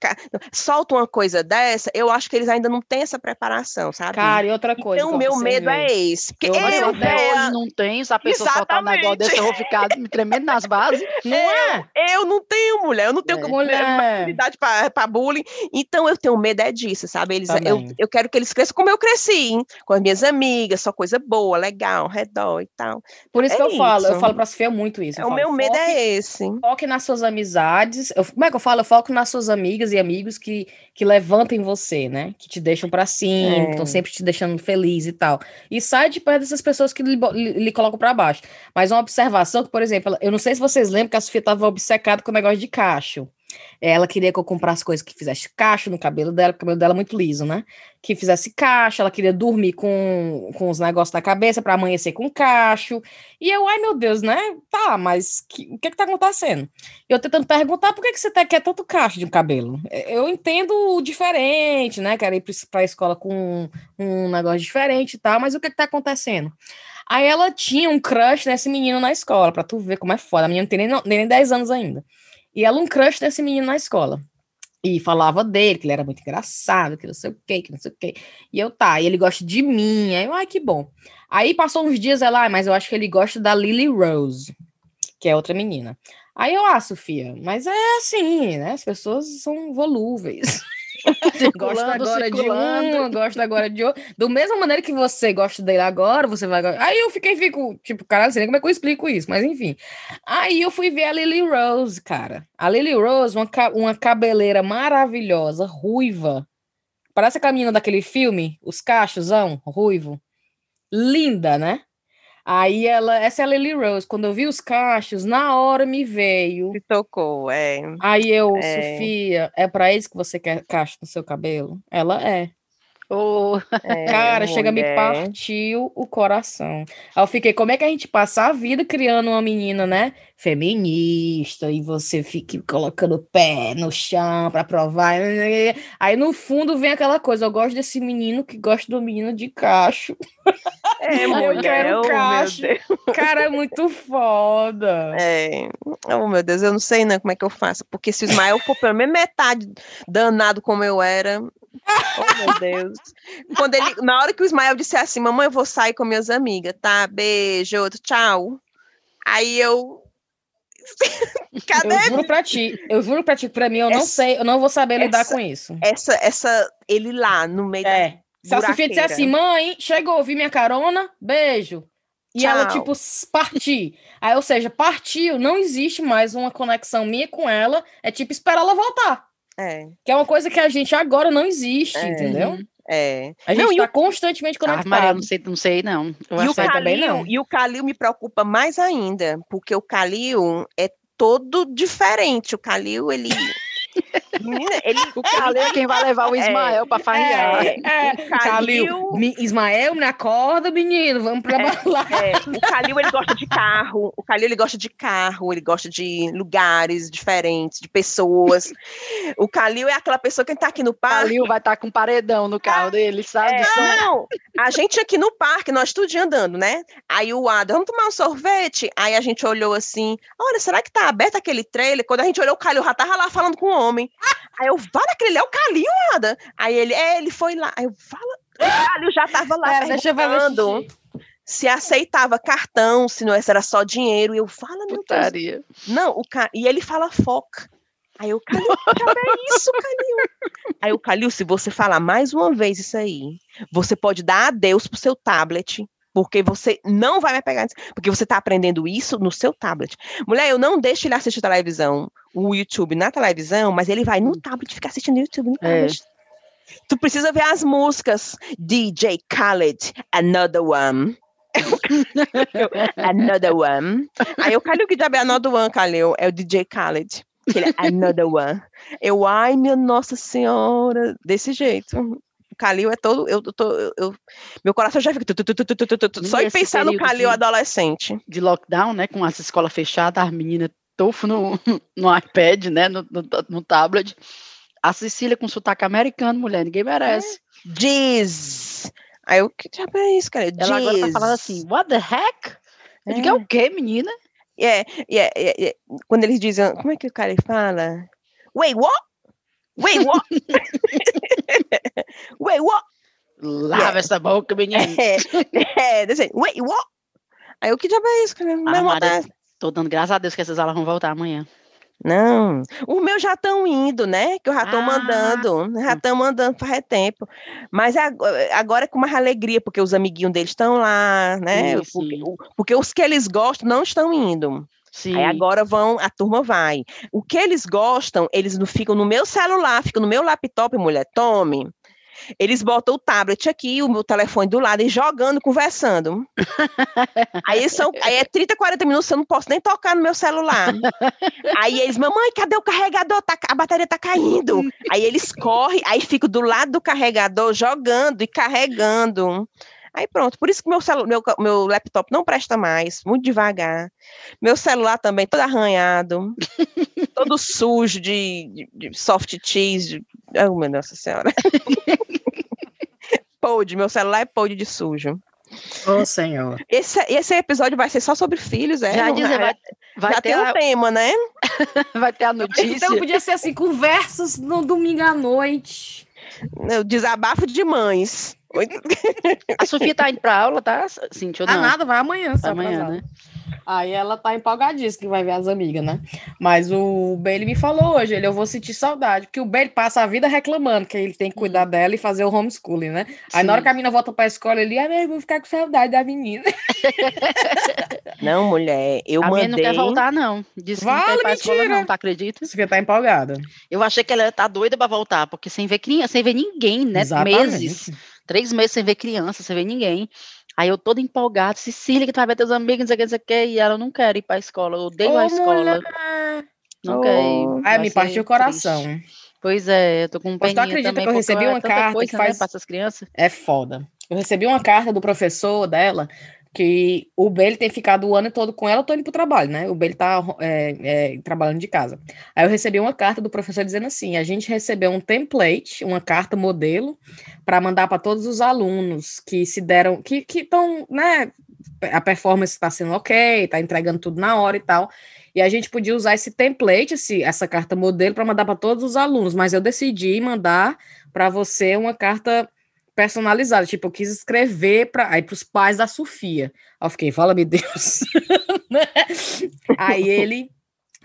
solta uma coisa dessa, eu acho que eles ainda não têm essa preparação, sabe? Cara, e outra coisa. Então o meu medo vê. é esse, porque eu, eu até hoje não tenho a pessoa Exatamente. soltar um negócio desse, eu vou ficar me tremendo nas bases. Não é? Eu não tenho mulher, eu não tenho é. habilidade para bullying. Então eu tenho medo é disso, sabe? Eles, eu, eu quero que eles cresçam como eu cresci, hein? com as minhas amigas, só coisa boa, legal, redor e tal. Por isso é que eu isso. falo, eu falo pra Sofia muito isso. É, o meu medo é esse. Foque nas suas amizades. Eu, como é que eu falo? Eu foco nas suas amigas e amigos que, que levantem você, né? Que te deixam para cima, é. que estão sempre te deixando feliz e tal. E sai de perto dessas pessoas que lhe, lhe, lhe colocam para baixo. Mas uma observação que, por exemplo, eu não sei se vocês lembram que a Sofia estava obcecada com o negócio de cacho. Ela queria que eu comprasse coisas que fizesse cacho no cabelo dela, porque o cabelo dela é muito liso, né? Que fizesse cacho, ela queria dormir com, com os negócios da cabeça para amanhecer com cacho. E eu, ai meu Deus, né? Tá, mas que, o que que tá acontecendo? Eu tentando perguntar por que, que você tá, quer tanto cacho de cabelo. Eu entendo diferente, né? Quero ir pra escola com um, um negócio diferente e tal, mas o que que tá acontecendo? Aí ela tinha um crush nesse menino na escola, pra tu ver como é foda. A menina não tem nem, nem 10 anos ainda. E ela um crush desse menino na escola. E falava dele, que ele era muito engraçado, que não sei o quê, que não sei o quê. E eu, tá, e ele gosta de mim. Aí eu, ai, que bom. Aí passou uns dias ela, ah, mas eu acho que ele gosta da Lily Rose, que é outra menina. Aí eu, ah, Sofia, mas é assim, né? As pessoas são volúveis. *laughs* *laughs* gosta agora circulando. de um, gosta agora de outro. Do mesma maneira que você gosta dele agora, você vai. Aí eu fiquei, fico, tipo, caralho, não sei nem como é que eu explico isso, mas enfim. Aí eu fui ver a Lily Rose, cara. A Lily Rose, uma, uma cabeleira maravilhosa, ruiva. Parece a caminho daquele filme, Os Cachosão, ruivo. Linda, né? Aí ela, essa é a Lily Rose. Quando eu vi os cachos, na hora me veio. Se tocou, é. Aí eu, é. Sofia, é para isso que você quer cacho no seu cabelo? Ela é. Oh, *laughs* é, cara, chega me partiu o coração. Aí eu fiquei, como é que a gente passa a vida criando uma menina, né? Feminista, e você fica colocando o pé no chão para provar. Aí no fundo vem aquela coisa, eu gosto desse menino que gosta do menino de cacho. É, *laughs* mulher, eu quero oh, cacho. Cara, é muito foda. É. Oh, meu Deus, eu não sei não como é que eu faço, porque se o Ismael for pelo menos metade danado como eu era, Oh, meu Deus. Quando ele, na hora que o Ismael disse assim, mamãe, eu vou sair com minhas amigas, tá? Beijo, tchau. Aí eu. *laughs* Cadê? Eu juro pra ti, eu juro pra ti, pra mim, eu essa, não sei, eu não vou saber essa, lidar com isso. Essa, essa, ele lá no meio é. da. Se a Sofia disser assim, mãe, chegou, ouvi minha carona, beijo. E Tchau. ela, tipo, partir. Aí, ou seja, partiu, não existe mais uma conexão minha com ela. É tipo, esperar ela voltar. É. Que é uma coisa que a gente agora não existe, é. entendeu? É. A gente está constantemente conectado. Ah, Maria, não sei, não sei, não. Eu e o Calil, também não. E o Calil me preocupa mais ainda, porque o Calil é todo diferente. O Calil, ele. Menina, *laughs* ele, o Calil é quem vai levar o é. Ismael é, para farrear. É, é, o Calil, Ismael, me acorda, menino, vamos pra é, lá. É, o Calil, ele gosta de carro. O Calil, ele gosta de carro, ele gosta de lugares diferentes, de pessoas. O Calil é aquela pessoa que tá aqui no parque. O Calil vai estar tá com um paredão no carro é, dele, sabe? É, não, a gente aqui no parque, nós tudo andando, né? Aí o Adam, vamos tomar um sorvete? Aí a gente olhou assim, olha, será que tá aberto aquele trailer? Quando a gente olhou, o Calil já tava lá falando com o homem. Aí eu, vale aquele é o Calil, Ada. Aí ele, é, ele foi lá. Aí eu, fala. O Calil já tava lá é, perguntando se aceitava cartão, se não era só dinheiro. E eu, fala, meu Putaria. Deus. Não, o ca... e ele fala foca. Aí eu, Calil, é isso, Calil? Aí o Calil, se você falar mais uma vez isso aí, você pode dar adeus pro seu tablet porque você não vai me pegar, porque você está aprendendo isso no seu tablet. Mulher, eu não deixo ele assistir televisão, o YouTube na televisão, mas ele vai no tablet ficar assistindo YouTube no é. tablet. É. Tu precisa ver as músicas DJ Khaled, Another One. *laughs* another One. Aí eu, Calil, que diabo é Another One, Calil? É o DJ Khaled. Ele é Another One. Eu, ai, minha Nossa Senhora, desse jeito. Calil é todo. Eu, tô, eu, eu, meu coração já fica. Tu, tu, tu, só em pensar no Calil de, adolescente. De lockdown, né? Com as escolas fechadas, as meninas tofo no, *laughs* no iPad, né? No, no, no, tablet. A Cecília com sotaque americano, mulher, ninguém merece. É. Diz. Aí eu, que diabo é isso, cara? Ela agora tá falando assim, what the heck? Eu é. digo, é o quê, menina? É, yeah, yeah, yeah, quando eles dizem, como é que o cara fala? Wait, what? Wait, what? *laughs* *laughs* Wait, what? Lava yeah. essa boca, menino. É, é, assim, wait, what? Aí o que diabo é isso? Ah, Maria, tô dando graças a Deus que essas aulas vão voltar amanhã. Não, os meus já estão indo, né? Que eu já estou ah. mandando, já estão mandando faz tempo. Mas agora é com mais alegria, porque os amiguinhos deles estão lá, né? Sim, porque, sim. porque os que eles gostam não estão indo. Sim. Aí agora vão, a turma vai. O que eles gostam, eles não ficam no meu celular, ficam no meu laptop, mulher, tome. Eles botam o tablet aqui, o meu telefone do lado e jogando, conversando. *laughs* aí, são, aí é 30, 40 minutos, eu não posso nem tocar no meu celular. aí eles, mamãe, cadê o carregador? Tá, a bateria tá caindo. Aí eles correm, aí fico do lado do carregador jogando e carregando. Aí pronto, por isso que meu, meu, meu laptop não presta mais, muito devagar. Meu celular também todo arranhado, *laughs* todo sujo de, de, de soft cheese. Oh, meu Nossa Senhora. Pode, meu celular é pode de sujo. Ô, oh, senhor. Esse, esse episódio vai ser só sobre filhos, é? Já, dizer, vai, vai já tem a... um tema, né? *laughs* vai ter a notícia. Então podia ser assim, conversas no domingo à noite. Desabafo de mães. *laughs* A Sofia tá indo pra aula, tá, Cintia? Ah, nada, vai amanhã. Amanhã, né? Aí ela tá empolgadíssima que vai ver as amigas, né? Mas o Bailey me falou hoje, ele, eu vou sentir saudade, porque o Bailey passa a vida reclamando que ele tem que cuidar dela e fazer o homeschooling, né? Aí Sim. na hora que a menina volta pra escola, ele, ah, eu vou ficar com saudade da menina. *laughs* Não, mulher, eu a mandei... A não quer voltar, não. Disse vale, que não quer escola, não, tá acredita? Sofia tá empolgada. Eu achei que ela tá doida pra voltar, porque sem ver criança, sem ver ninguém, né? Exatamente. Meses. Três meses sem ver criança, sem ver ninguém. Aí eu toda empolgada, Cecília, que tu vai ver teus amigos, não sei o que, não sei o que, e ela não quer ir pra escola, eu odeio Ô, a escola. Mulher. Não oh. quer ir. Ai, me partiu o coração. Triste. Pois é, eu tô com um Mas tu acredita também, que eu recebi uma carta coisa, que faz... Né, essas crianças? É foda. Eu recebi uma carta do professor dela que o Bailey tem ficado o ano todo com ela, eu tô indo pro trabalho, né? O Bailey tá é, é, trabalhando de casa. Aí eu recebi uma carta do professor dizendo assim: a gente recebeu um template, uma carta modelo, para mandar para todos os alunos que se deram, que estão, né? A performance está sendo ok, tá entregando tudo na hora e tal. E a gente podia usar esse template, esse, essa carta modelo, para mandar para todos os alunos, mas eu decidi mandar para você uma carta personalizada. Tipo, eu quis escrever para aí os pais da Sofia. Aí eu fiquei, fala-me Deus. *laughs* Né? aí ele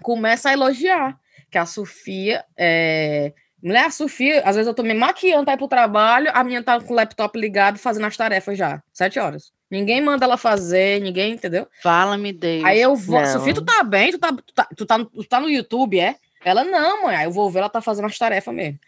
começa a elogiar que a Sofia é. Mulher, a Sofia, às vezes eu tô me maquiando para ir pro trabalho, a minha tá com o laptop ligado fazendo as tarefas já, sete horas. Ninguém manda ela fazer, ninguém, entendeu? Fala-me Deus. Aí eu vou, não. Sofia, tu tá bem? Tu tá, tu tá, tu tá, tu tá no YouTube, é? Ela, não, mãe. Aí eu vou ver, ela tá fazendo as tarefas mesmo.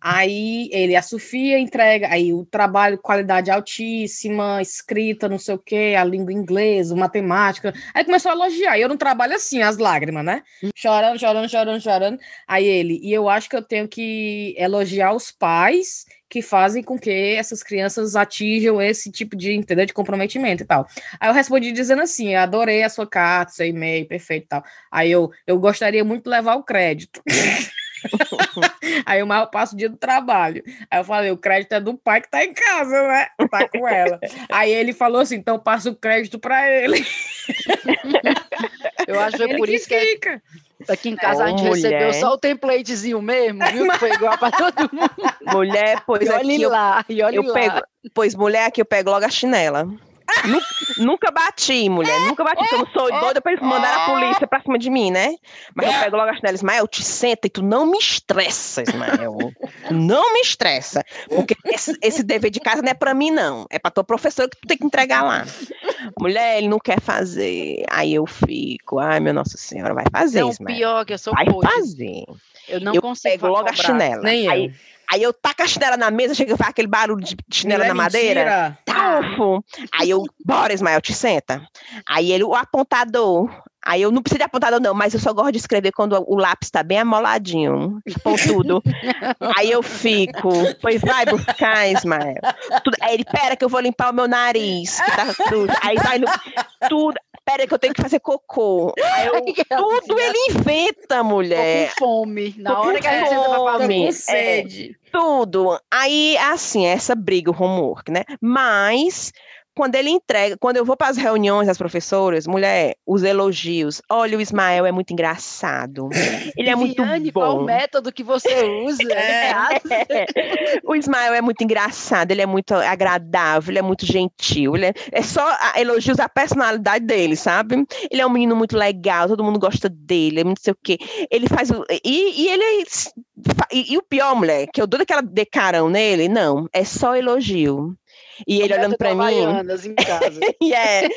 Aí ele, a Sofia entrega, aí o trabalho, qualidade altíssima, escrita, não sei o quê, a língua inglesa, matemática. Aí começou a elogiar. E eu não trabalho assim, as lágrimas, né? Chorando, chorando, chorando, chorando. Aí ele, e eu acho que eu tenho que elogiar os pais que fazem com que essas crianças atinjam esse tipo de, entendeu, de comprometimento e tal. Aí eu respondi dizendo assim, adorei a sua carta, seu e-mail, perfeito e tal. Aí eu, eu gostaria muito de levar o crédito. *laughs* *laughs* Aí o maior passo o dia do trabalho. Aí eu falei, o crédito é do pai que tá em casa, né? Tá com ela. Aí ele falou assim, então passa o crédito para ele. Eu acho que é por isso que, é fica. Aqui em casa é, a gente mulher. recebeu só o templatezinho mesmo, viu? Que foi igual para todo mundo. Mulher, pois e olhe aqui lá, eu, e olhe eu lá. Pego, pois mulher, aqui eu pego logo a chinela. Nunca, nunca bati, mulher. Nunca bati, porque eu não sou doida pra eles mandarem a polícia pra cima de mim, né? Mas eu pego logo a chinela. Ismael, te senta e tu não me estressa, Ismael. tu não me estressa. Porque esse, esse, dever de casa não é pra mim, não. É pra tua professora que tu tem que entregar lá. Mulher, ele não quer fazer. Aí eu fico, ai, meu Nossa Senhora, vai fazer, não, Ismael. pior que eu sou Vai fazer. Eu não eu consigo pego logo cobrar. a chinela. Nem aí, eu. Aí eu taco a chinela na mesa, chega e faz aquele barulho de chinela é na madeira. mentira? Tufo. Aí eu, bora, Ismael, te senta. Aí ele, o apontador. Aí eu não preciso de apontador, não, mas eu só gosto de escrever quando o lápis tá bem amoladinho, pontudo. *laughs* Aí eu fico, pois vai buscar, Ismael. Tudo. Aí ele, pera que eu vou limpar o meu nariz, que tá sujo. Aí vai no. Tudo. Pera que eu tenho que fazer cocô. Eu, *laughs* tudo ele inventa, mulher. Tô com fome. Na Tô hora que a gente entra pra fome. É. sede. tudo. Aí, assim, essa briga, o homework, né? Mas, quando ele entrega, quando eu vou para as reuniões das professoras, mulher, os elogios. Olha, o Ismael é muito engraçado. *laughs* Ele é muito Viviane, qual o bom. método que você usa? *laughs* É. *laughs* o Ismael é muito engraçado, ele é muito agradável, ele é muito gentil. Ele é, é só a- elogios à personalidade dele, sabe? Ele é um menino muito legal, todo mundo gosta dele, é muito sei o quê. Ele faz o. E, e ele. é E, e o pior, mulher, que eu dou aquela decarão nele, não, é só elogio. E ele olhando pra mim. Em casa. *laughs* E é.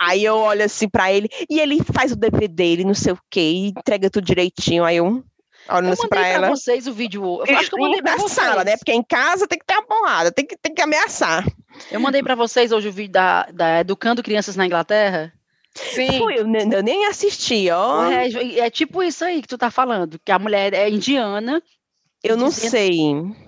Aí eu olho assim pra ele, e ele faz o dever dele, não sei o quê, e entrega tudo direitinho. Aí eu olho Eu assim mandei pra pra ela. vocês o vídeo. Eu acho que eu mandei pra na vocês. sala, né? Porque em casa tem que ter uma porrada, tem que, tem que ameaçar. Eu mandei pra vocês hoje o vídeo da, da Educando Crianças na Inglaterra. Sim. Eu, eu nem assisti, ó. É, é tipo isso aí que tu tá falando, que a mulher é indiana, eu não dizendo- sei.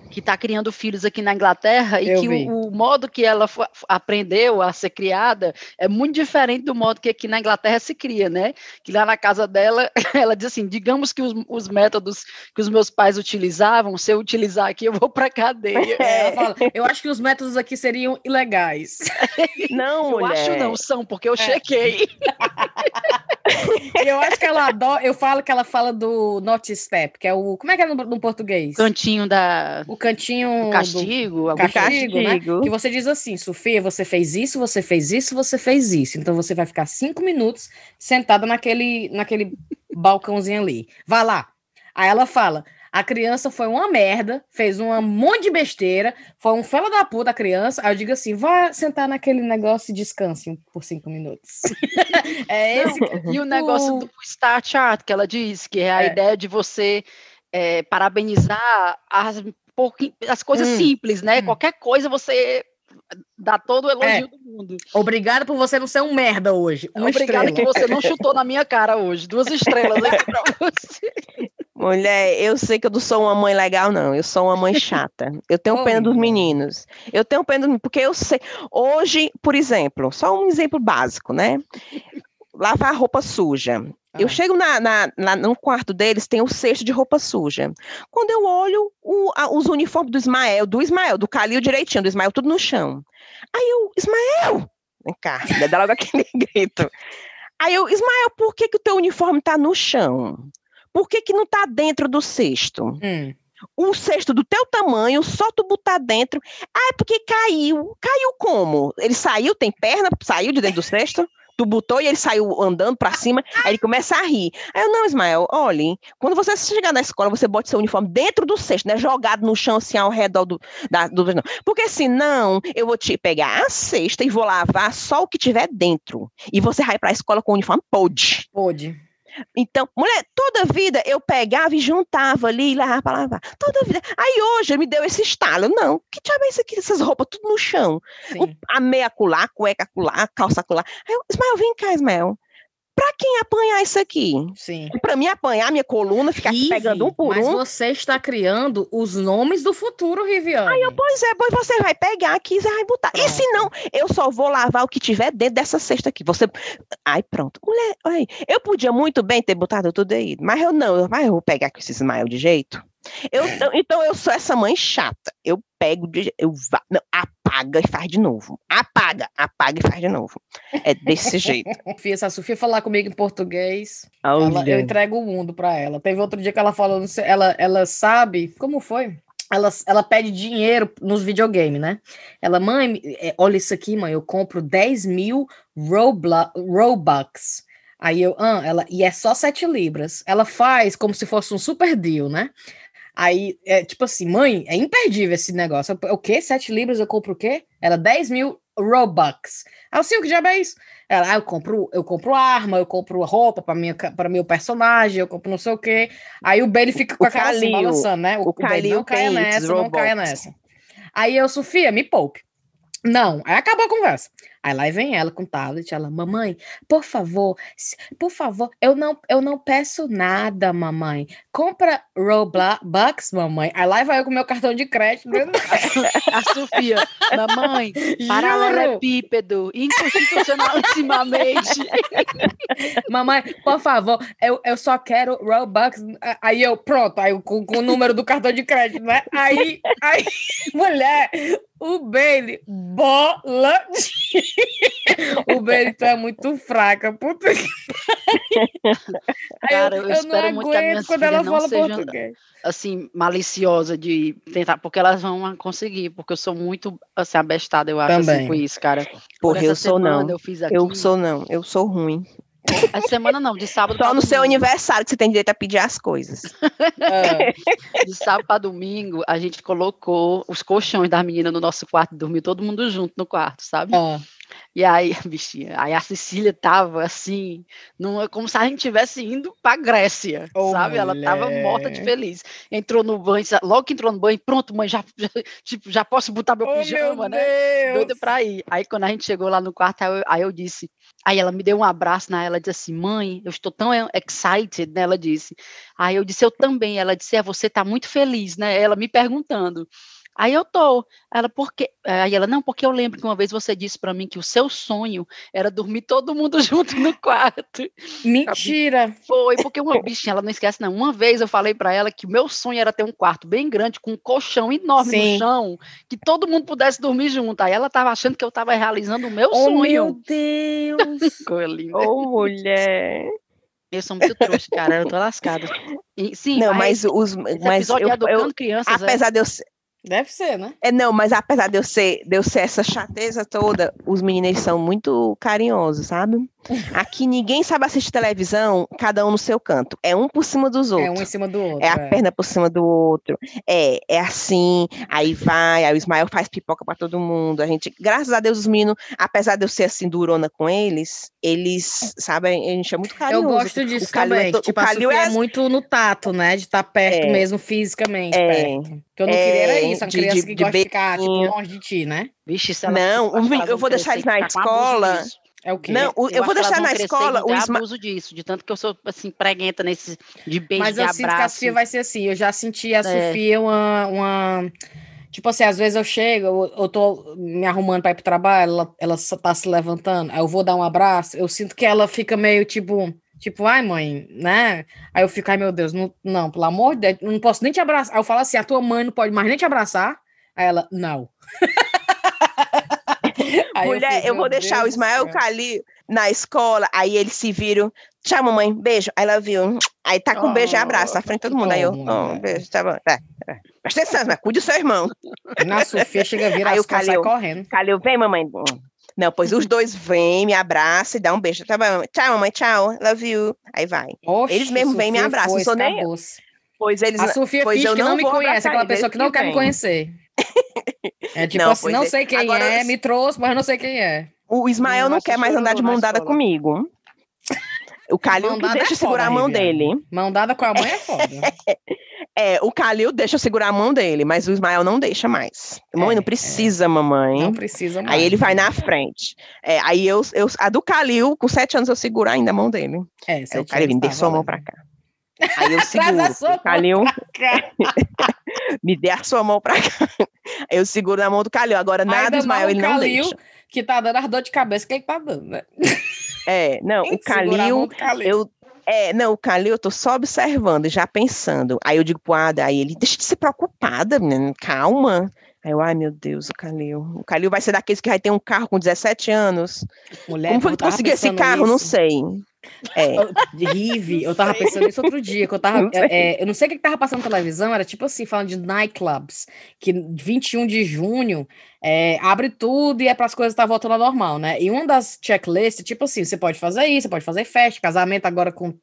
Que está criando filhos aqui na Inglaterra e Eu que o, o modo que ela aprendeu a ser criada é muito diferente do modo que aqui na Inglaterra se cria, né? Que lá na casa dela, *laughs* ela diz assim: digamos que os, os métodos que os meus pais utilizavam, se eu utilizar aqui, eu vou para cadeia. É, ela *laughs* fala, eu acho que os métodos aqui seriam ilegais. *laughs* Não, Eu mulher. acho não, são, porque eu É. chequei. Eu acho que ela adora. Eu falo que ela fala do Not Step, que é o. Como é que é no, no português? Cantinho da O cantinho. do castigo, do coisa. castigo, né? Castigo. Que você diz assim, Sofia, você fez isso, você fez isso, você fez isso. Então você vai ficar cinco minutos sentada naquele, naquele *laughs* balcãozinho ali. Vai lá. Aí ela fala. A criança foi uma merda, fez um monte de besteira, foi um fela da puta a criança. Aí eu digo assim: vai sentar naquele negócio e descanse por cinco minutos. *laughs* é esse. E o negócio do Star Chart, que ela diz, que é a É. ideia de você é, parabenizar as, pouqui- as coisas Hum, simples, né? hum. Qualquer coisa você dá todo o elogio É. do mundo. Obrigada por você não ser um merda hoje. Uma Obrigada estrela. que você não chutou na minha cara hoje. Duas estrelas aqui pra *laughs* você. Mulher, eu sei que eu não sou uma mãe legal, não. Eu sou uma mãe *laughs* chata. Eu tenho pena dos meninos. Eu tenho pena dos porque eu sei. Hoje, por exemplo, só um exemplo básico, né? Lavar roupa suja. Eu Ah. chego na, na- lá no quarto deles, tem o cesto de roupa suja. Quando eu olho o- a- os uniformes do Ismael, do Ismael, do Calil direitinho, do Ismael, tudo no chão. Aí eu, Ismael! Vem cá, *laughs* né, dá logo aquele *laughs* grito. Aí eu, Ismael, por que, que o teu uniforme tá no chão? Por que, que não tá dentro do cesto? Hum. Um cesto do teu tamanho, só tu botar dentro. Ah, é porque caiu. Caiu como? Ele saiu, tem perna, saiu de dentro do cesto? Tu botou e ele saiu andando pra cima, aí ele começa a rir. Aí eu, não, Ismael, olhem, quando você chegar na escola, você bota seu uniforme dentro do cesto, né? Jogado no chão, assim, ao redor do. Da, do não. Porque senão, eu vou te pegar a cesta e vou lavar só o que tiver dentro. E você vai pra escola com o uniforme, pode. Pode. Então, mulher, toda vida eu pegava e juntava ali e levava para lavar. Toda vida. Aí hoje me deu esse estalo. Não, que diabo é isso aqui? Essas roupas tudo no chão. O, a meia acular, cueca acular, calça acular. Aí eu, Ismael, vem cá, Ismael. Pra quem apanhar isso aqui? Sim. Pra mim apanhar minha coluna, ficar Rive, pegando um por mas um. Mas você está criando os nomes do futuro, Riviane. Aí eu, pois é, pois você vai pegar aqui e vai botar. Pronto. E se não, eu só vou lavar o que tiver dentro dessa cesta aqui. Você. Ai, pronto. Mulher, aí. Eu podia muito bem ter botado tudo aí, mas eu não. Mas eu vou pegar com esse smile de jeito. Eu, então eu sou essa mãe chata. Eu pego, eu não, apaga e faz de novo. Apaga, apaga e faz de novo. É desse *laughs* jeito. Se a Sofia falar comigo em português, ela, eu entrego o mundo para ela. Teve outro dia que ela falou, ela, ela sabe, como foi? Ela, ela pede dinheiro nos videogames, né? Ela, mãe, é, olha isso aqui, mãe, eu compro 10 mil Robux. Aí eu, ah, ela, e é só 7 libras. Ela faz como se fosse um super deal, né? Aí, é tipo assim, mãe, é imperdível esse negócio. O quê? Sete libras eu compro o quê? Era 10 mil Robux. Aí eu, sim, o que já é isso? Ela, ah, eu compro, eu compro arma, eu compro roupa para meu personagem, eu compro não sei o quê. Aí o Bailey fica com o a cara assim, balançando, né? O, o, não caia nessa, não caia nessa. Aí eu, Sofia, me poupe. Não, aí acabou a conversa. Aí lá vem ela com o tablet, ela, mamãe, por favor, por favor, eu não, eu não peço nada, mamãe. Compra Robux, mamãe. Aí lá vai eu com meu cartão de crédito. *laughs* a Sofia, mamãe, *laughs* paralelepípedo, inconstitucionalissimamente. *laughs* mamãe, por favor, eu, eu só quero Robux. Aí eu, pronto, aí com, com o número do cartão de crédito, né? Aí, aí, mulher, Bailey, bola de o Benito é muito fraca. Puta que Cara, eu, eu, eu espero muito que a minha quando ela fala seja, português. Assim, maliciosa de tentar, porque elas vão conseguir, porque eu sou muito assim, abestada, eu acho, assim, com isso, cara. Porra, eu sou não. Eu, fiz aqui, eu sou não, eu sou ruim. A semana não, de sábado Só no domingo. seu aniversário que você tem direito a pedir as coisas. É. De sábado para domingo, a gente colocou os colchões das meninas no nosso quarto, dormiu todo mundo junto no quarto, sabe? É. E aí, *laughs* bichinha, aí a Cecília tava assim, numa, como se a gente tivesse indo pra Grécia, oh, sabe? Ela tava morta de feliz. Entrou no banho, logo que entrou no banho, pronto, mãe, já, já, tipo, já posso botar meu oh, pijama, meu né? Doida pra ir. Aí quando a gente chegou lá no quarto, aí eu, aí eu disse, aí ela me deu um abraço, né? Ela disse assim, mãe, eu estou tão excited, né? Ela disse. Aí eu disse, eu também. Ela disse, é, você tá muito feliz, né? Ela me perguntando. Aí eu tô. Ela, por quê? Aí ela, não, porque eu lembro que uma vez você disse para mim que o seu sonho era dormir todo mundo *laughs* junto no quarto. Mentira! Foi, porque uma bichinha, ela não esquece, não. Uma vez eu falei para ela que o meu sonho era ter um quarto bem grande, com um colchão enorme Sim. no chão, que todo mundo pudesse dormir junto. Aí ela tava achando que eu tava realizando o meu oh, sonho. Meu Deus! *laughs* Coisa linda. Oh, mulher! Eu sou muito trouxa, cara, eu tô lascada. E, sim, não, mas, mas os. Mas eu, eu, crianças, é apesar é... de eu Deve ser, né? É, não, mas apesar de eu ser, de eu ser essa chateza toda, os meninos são muito carinhosos, sabe? Aqui ninguém sabe assistir televisão, cada um no seu canto. É um por cima dos outros. É um em cima do outro. É a é. perna por cima do outro. É, é assim, aí vai, aí o Ismael faz pipoca para todo mundo. A gente, graças a Deus, os meninos, apesar de eu ser assim durona com eles, eles, sabe, a gente é muito carinhoso. Eu gosto disso também, é, tipo, a Sofia é... é... muito no tato, né, de estar tá perto é, mesmo fisicamente, é, perto. que eu não queria era isso, uma de, criança de, que de gosta de ficar, tipo, longe de ti, né? Vixe, se ela Não, eu vou deixar eles na escola... É o quê? Não, eu, eu vou deixar na escola o Isma... abuso disso, de tanto que eu sou assim preguenta nesse de beijo Mas de eu sinto que a Sofia vai ser assim. Eu já senti a é. Sofia uma, uma Tipo assim, às vezes eu chego, eu, eu tô me arrumando para ir pro trabalho, ela, ela tá se levantando, aí eu vou dar um abraço, eu sinto que ela fica meio tipo, tipo, ai mãe, né? Aí eu fico, ai meu Deus, não, não pelo amor de Deus, não posso nem te abraçar. Aí eu falo assim, a tua mãe não pode mais nem te abraçar. Aí ela, não. *laughs* *laughs* Mulher, eu, fiz, eu vou deixar Deus o Ismael Cali na escola, aí eles se viram. Tchau, mamãe, beijo. Aí ela viu. *tsk* Aí tá com um beijo e abraço na frente de todo mundo. Aí eu, oh, beijo, tá bom. Tá. Presta atenção, mas cuide do seu irmão. *laughs* Na Sofia chega a vir, aí o Calil, correndo. Calil, vem, mamãe. Não, pois os dois vêm, me abraçam e dão um beijo. Tá bom, tchau, mamãe, tchau, love you. Aí vai. Oxe, eles mesmo vêm me abraçam, não sou nem eu. Pois eles, a Sofia pois finge que não, não me conhece, aquela pessoa que não quer me conhecer. É tipo não, assim, não sei quem Agora, é, me trouxe, mas não sei quem é. O Ismael não, não quer mais andar de mão dada comigo. O Calil que deixa é segurar a mão dele. Mão dada com a mãe é foda. *laughs* É, o Calil deixa eu segurar a mão dele, mas o Ismael não deixa mais. Mamãe, é, não precisa, é. mamãe. Não precisa mais. Aí ele vai na frente. É, aí eu, eu, a do Calil, com sete anos, eu seguro ainda a mão dele. É, é o Calil, me dê sua mão pra cá. Aí eu *laughs* seguro. Calil, *laughs* me dê a sua mão pra cá. Aí eu seguro na mão do Calil. Agora, nada do Ismael, ele não Calil, deixa. que tá dando as dor de cabeça, quem tá dando, né? É, não, o *laughs* Calil, eu, é, não, o Calil, eu tô só observando, já pensando. Aí eu digo pro Ada, aí ele, deixa de ser preocupada, menina, calma. Aí eu, ai meu Deus, o Calil. O Calil vai ser daqueles que vai ter um carro com 17 anos. Mulher, Como foi que tu conseguiu esse carro? Isso. Não sei. É. *laughs* Rive, eu tava pensando isso outro dia, que eu tava. É, eu não sei o que, que tava passando na televisão, era tipo assim, falando de nightclubs, que 21 de junho é, abre tudo e é para as coisas estar tá voltando ao normal, né? E uma das checklists, tipo assim, você pode fazer isso, você pode fazer festa, casamento agora com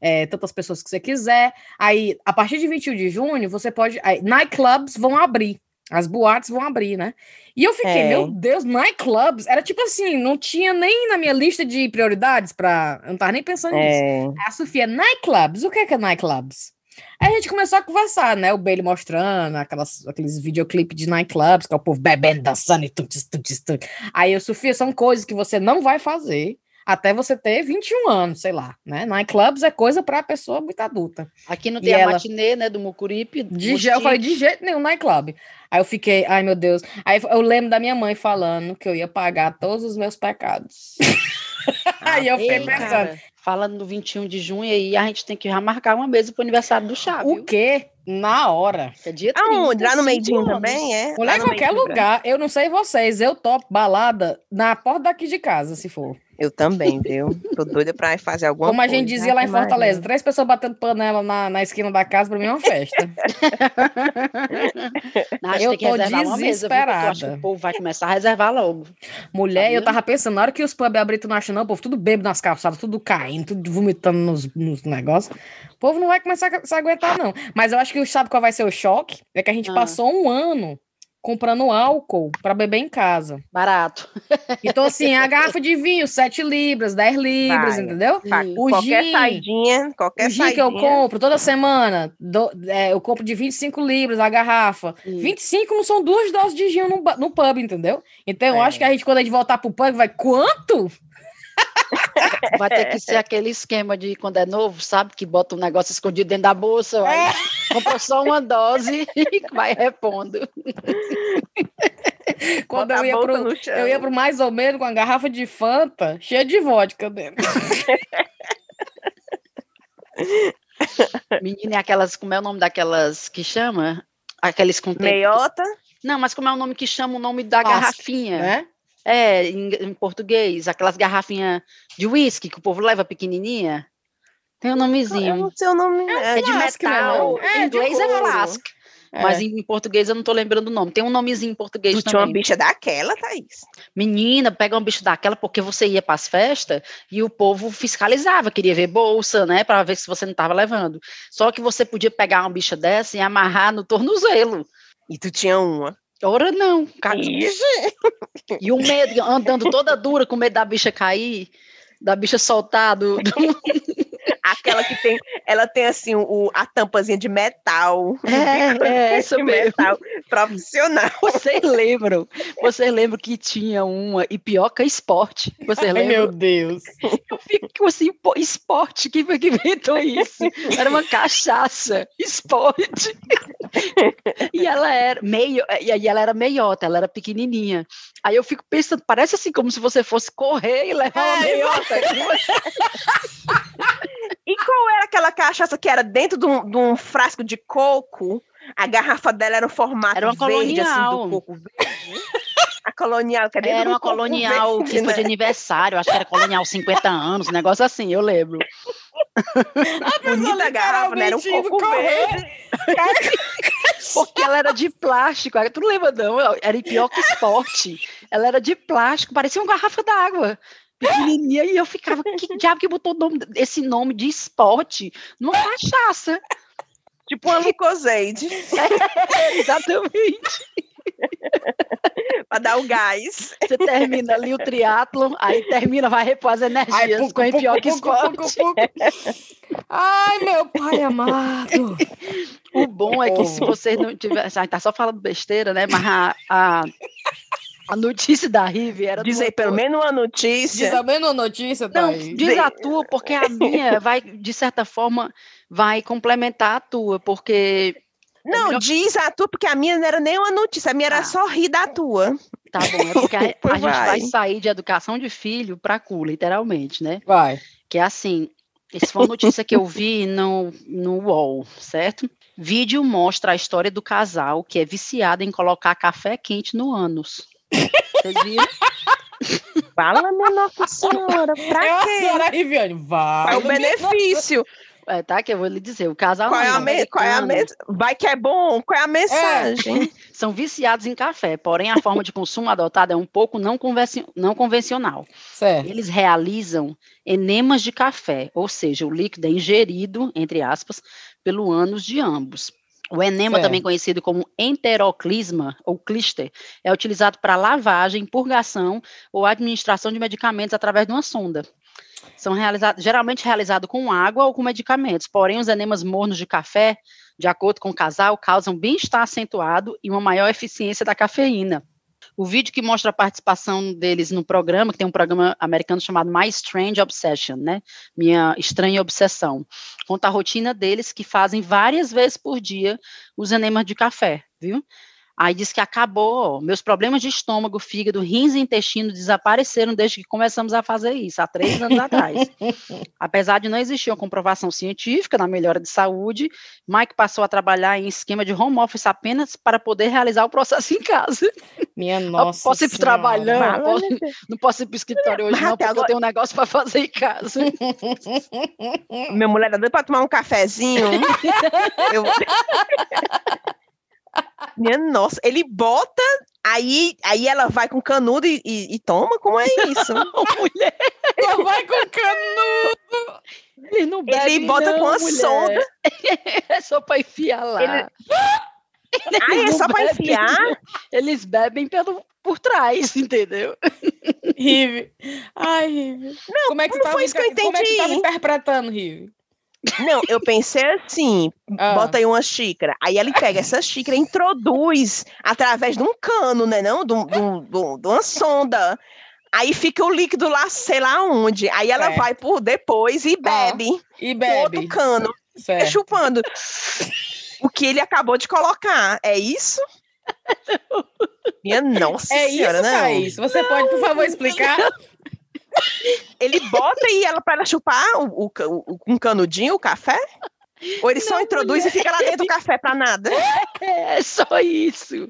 é, tantas pessoas que você quiser. Aí, a partir de 21 de junho, você pode. Aí, nightclubs vão abrir. As boates vão abrir, né? E eu fiquei, é. meu Deus, nightclubs era tipo assim, não tinha nem na minha lista de prioridades para, eu não tava nem pensando é. nisso. A Sofia, nightclubs, o que é que é nightclubs? Aí a gente começou a conversar, né? O Bailey mostrando aquelas, aqueles videoclipes de nightclubs, que é o povo bebendo, dançando e tudo, tudo, tudo. Aí eu, Sofia, são coisas que você não vai fazer até você ter 21 anos, sei lá, né? Nightclubs é coisa para pessoa muito adulta. Aqui não tem e a ela... matinê, né, do Mucuripe. De, eu falei, de jeito nenhum, nightclub. Aí eu fiquei, ai meu Deus. Aí eu lembro da minha mãe falando que eu ia pagar todos os meus pecados. *laughs* aí eu fiquei pensando. Cara, falando no 21 de junho, aí a gente tem que já marcar uma mesa pro aniversário do Chá. O quê? Na hora. É dia 30, Aonde? Lá no Meidinho também, é? Mulher, em qualquer lugar. Eu não sei vocês, eu topo balada na porta daqui de casa, se for. Eu também, viu? Tô doida pra fazer alguma Como coisa. Como a gente dizia lá em Fortaleza, três pessoas batendo panela na, na esquina da casa, pra mim é uma festa. *laughs* Não, eu tô desesperada. Mesa, o povo vai começar a reservar logo. Mulher, Sabia? eu tava pensando, na hora que os pubs abriram, tu não acha não, o povo tudo bebo nas calçadas, tudo caindo, tudo vomitando nos, nos negócios. O povo não vai começar a se aguentar, não. Mas eu acho que sabe qual vai ser o choque? É que a gente ah. passou um ano comprando álcool para beber em casa. Barato. *laughs* Então, assim, a garrafa de vinho, 7 libras, 10 libras, Vai. entendeu? Vai. O qualquer gin, saidinha, qualquer o gin saidinha. que eu compro toda semana, do, é, eu compro de 25 libras a garrafa. Hum. 25 não são duas doses de gin no, no pub, entendeu? Então, é. eu acho que a gente, quando a gente voltar pro pub, vai, quanto? Vai ter *laughs* que ser aquele esquema de quando é novo, sabe? Que bota um negócio escondido dentro da bolsa, é. compra só uma dose *laughs* e vai repondo. Quando eu ia, pro, eu ia pro mais ou menos com uma garrafa de Fanta cheia de vodka dentro. *laughs* Menina, é aquelas, como é o nome daquelas que chama? Aqueles com Meiota? Não, mas como é o nome que chama o nome da garrafinha? Né? É, em, em português, aquelas garrafinhas de uísque que o povo leva pequenininha. Tem um nomezinho. Eu não sei o nome. É, é de metal. É, em inglês é flask. É. Mas em, em, português eu não tô lembrando o nome. Tem um nomezinho em português tu também. tinha uma bicha daquela, Thaís? Menina, pega uma bicha daquela porque você ia para as festas e o povo fiscalizava, queria ver bolsa, né, para ver se você não tava levando. Só que você podia pegar uma bicha dessa e amarrar no tornozelo. E tu tinha uma? Ora não. *laughs* E o medo, andando toda dura com medo da bicha cair, da bicha soltar do... do... Aquela que tem, ela tem assim o, a tampazinha de metal. É, *laughs* é essa de mesmo. metal profissional. Vocês lembram? Vocês lembram que tinha uma Ipioca Esporte? Vocês lembram? Meu Deus. Eu fico assim, pô, esporte, quem foi que inventou isso? Era uma cachaça, esporte. E ela era meio, e ela era meiota, ela era pequenininha. Aí eu fico pensando, parece assim como se você fosse correr e levar uma é, meiota. Qual era aquela cachaça que era dentro de um, de um frasco de coco? A garrafa dela era um formato era uma verde, colonial. assim, do coco verde. A colonial, que Era uma colonial verde, que né? foi de aniversário, acho que era colonial 50 anos, um negócio assim, eu lembro. A Bonita garrafa, né? Era um coco verde. Porque ela era de plástico. Tu não lembra, não? Era pior que esporte. Ela era de plástico, parecia uma garrafa d'água pequenininha, e eu ficava, que diabo que botou nome, esse nome de esporte numa cachaça? Tipo uma Lucoseide. É, *laughs* exatamente. pra para dar o gás. Você termina ali o triatlo, aí termina, vai repor as energias Ai, pucu, com pucu, pior que esporte. Ai, meu pai amado. O bom é que se você não gente tá só falando besteira, né? Mas a, a, a notícia da Rive era. Diz aí, pelo menos uma notícia. Diz pelo menos uma notícia, Não, diz a tua, porque a minha vai, de certa forma, vai complementar a tua, porque. Não, melhor... diz a tua, porque a minha não era nem uma notícia, a minha era ah. só rir da tua. Tá bom, é porque a, *laughs* a gente vai sair de educação de filho para cu, literalmente, né? Vai. Que é assim, essa foi uma notícia que eu vi no, no UOL, certo? Vídeo mostra a história do casal que é viciado em colocar café quente no ânus. Fala, minha Nossa Senhora, pra eu quê? Adoro a Riviane. Vai. É o benefício. É, tá, que eu vou lhe dizer, o casal qual é a me... qual é a me... Vai que é bom, qual é a mensagem? É. *laughs* São viciados em café, porém a forma de consumo adotada é um pouco não, convenci... não convencional. Certo. Eles realizam enemas de café, ou seja, o líquido é ingerido, entre aspas, pelo ânus de ambos. O enema, certo. também conhecido como enteroclisma ou clister, é utilizado para lavagem, purgação ou administração de medicamentos através de uma sonda. São realizados, geralmente realizados com água ou com medicamentos, porém os enemas mornos de café, de acordo com o casal, causam bem-estar acentuado e uma maior eficiência da cafeína. O vídeo que mostra a participação deles no programa, que tem um programa americano chamado My Strange Obsession, né? Minha estranha obsessão. Conta a rotina deles que fazem várias vezes por dia os enemas de café, viu? Aí diz que acabou, meus problemas de estômago, fígado, rins e intestino desapareceram desde que começamos a fazer isso, há três anos atrás. *laughs* Apesar de não existir uma comprovação científica na melhora de saúde, Mike passou a trabalhar em esquema de home office apenas para poder realizar o processo em casa. Minha nossa. Eu posso ir para trabalhando, não posso, não posso ir para o escritório hoje, não, porque agora... eu tenho um negócio para fazer em casa. Minha mulher deu para tomar um cafezinho. *laughs* eu... Minha nossa, ele bota, aí, aí ela vai com canudo e, e, e toma? Como é isso? *laughs* Não, mulher. Ela vai com canudo. Ele não bebe, Ele bota não, com a mulher. sonda. *laughs* É só para enfiar lá. Ele... Ah, é só para enfiar? *laughs* Eles bebem pelo, por trás, entendeu? Rive. Ai, Rive. Não, como é que não foi isso que eu entendi. Como é que tava interpretando, Rive? Não, eu pensei assim, ah. bota aí uma xícara. Aí ele pega essa xícara e introduz através de um cano, né? Não, de, de, de, de uma sonda. Aí fica o líquido lá, sei lá onde. Aí ela é. vai por depois e bebe. Ah, e bebe. Outro cano. Fica chupando. o que ele acabou de colocar. É isso? *laughs* Minha nossa é senhora, isso, não. Thaís. Você pode, por favor, explicar? Ele bota e ela para chupar o, o, o, um canudinho, o café? Ou ele não, só introduz mulher. e fica lá dentro do café para nada? É, é só isso.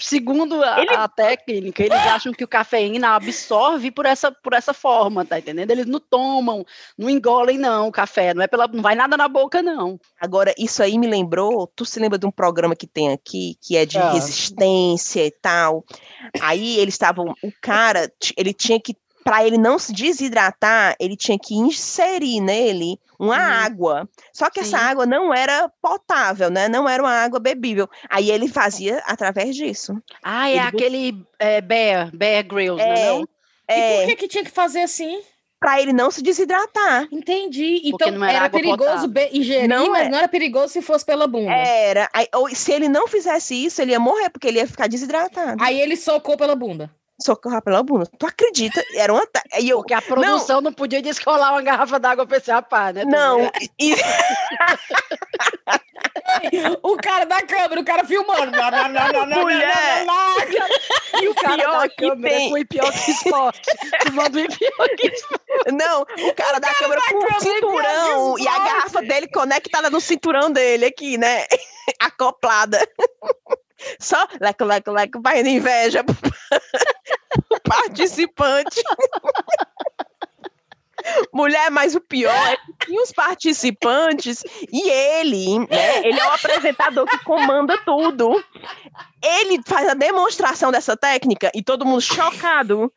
Segundo a, ele... a, técnica, eles acham que o cafeína absorve por essa, por essa forma, tá entendendo? Eles não tomam, não engolem não o café, não é pela, não vai nada na boca não. Agora, isso aí me lembrou, tu se lembra de um programa que tem aqui, que é de ah. resistência e tal. Aí eles estavam, o cara, ele tinha que para ele não se desidratar, ele tinha que inserir nele uma uhum. água. Só que Sim. essa água não era potável, né? Não era uma água bebível. Aí ele fazia através disso. Ah, é ele... aquele é, Bear, Bear Grylls, é, não é? E por que, que tinha que fazer assim? para ele não se desidratar. Entendi. Então era, era perigoso ingerir, não mas é. não era perigoso se fosse pela bunda. Era. Aí, ou, se ele não fizesse isso, ele ia morrer, porque ele ia ficar desidratado. Aí ele socou pela bunda socorro pela bunda. Tu acredita? Era uma. E eu, Porque a produção não, não podia descolar uma garrafa d'água pra esse rapaz, né? Não. E... *laughs* o cara da câmera, o cara filmando. Não, não, não, não, Mulher. E o cara pior da câmera tem... com o Ipioca Esporte. Filmando o Ipioca Esporte. Não, o cara o da cara câmera da com o cinturão e a garrafa dele conectada no cinturão dele aqui, né? *laughs* Acoplada. *laughs* Só leco, leco, leco, vai de inveja participante. *laughs* Mulher, mas o pior é que tinha os participantes e ele, né? Ele é o apresentador que comanda tudo. Ele faz a demonstração dessa técnica e todo mundo chocado.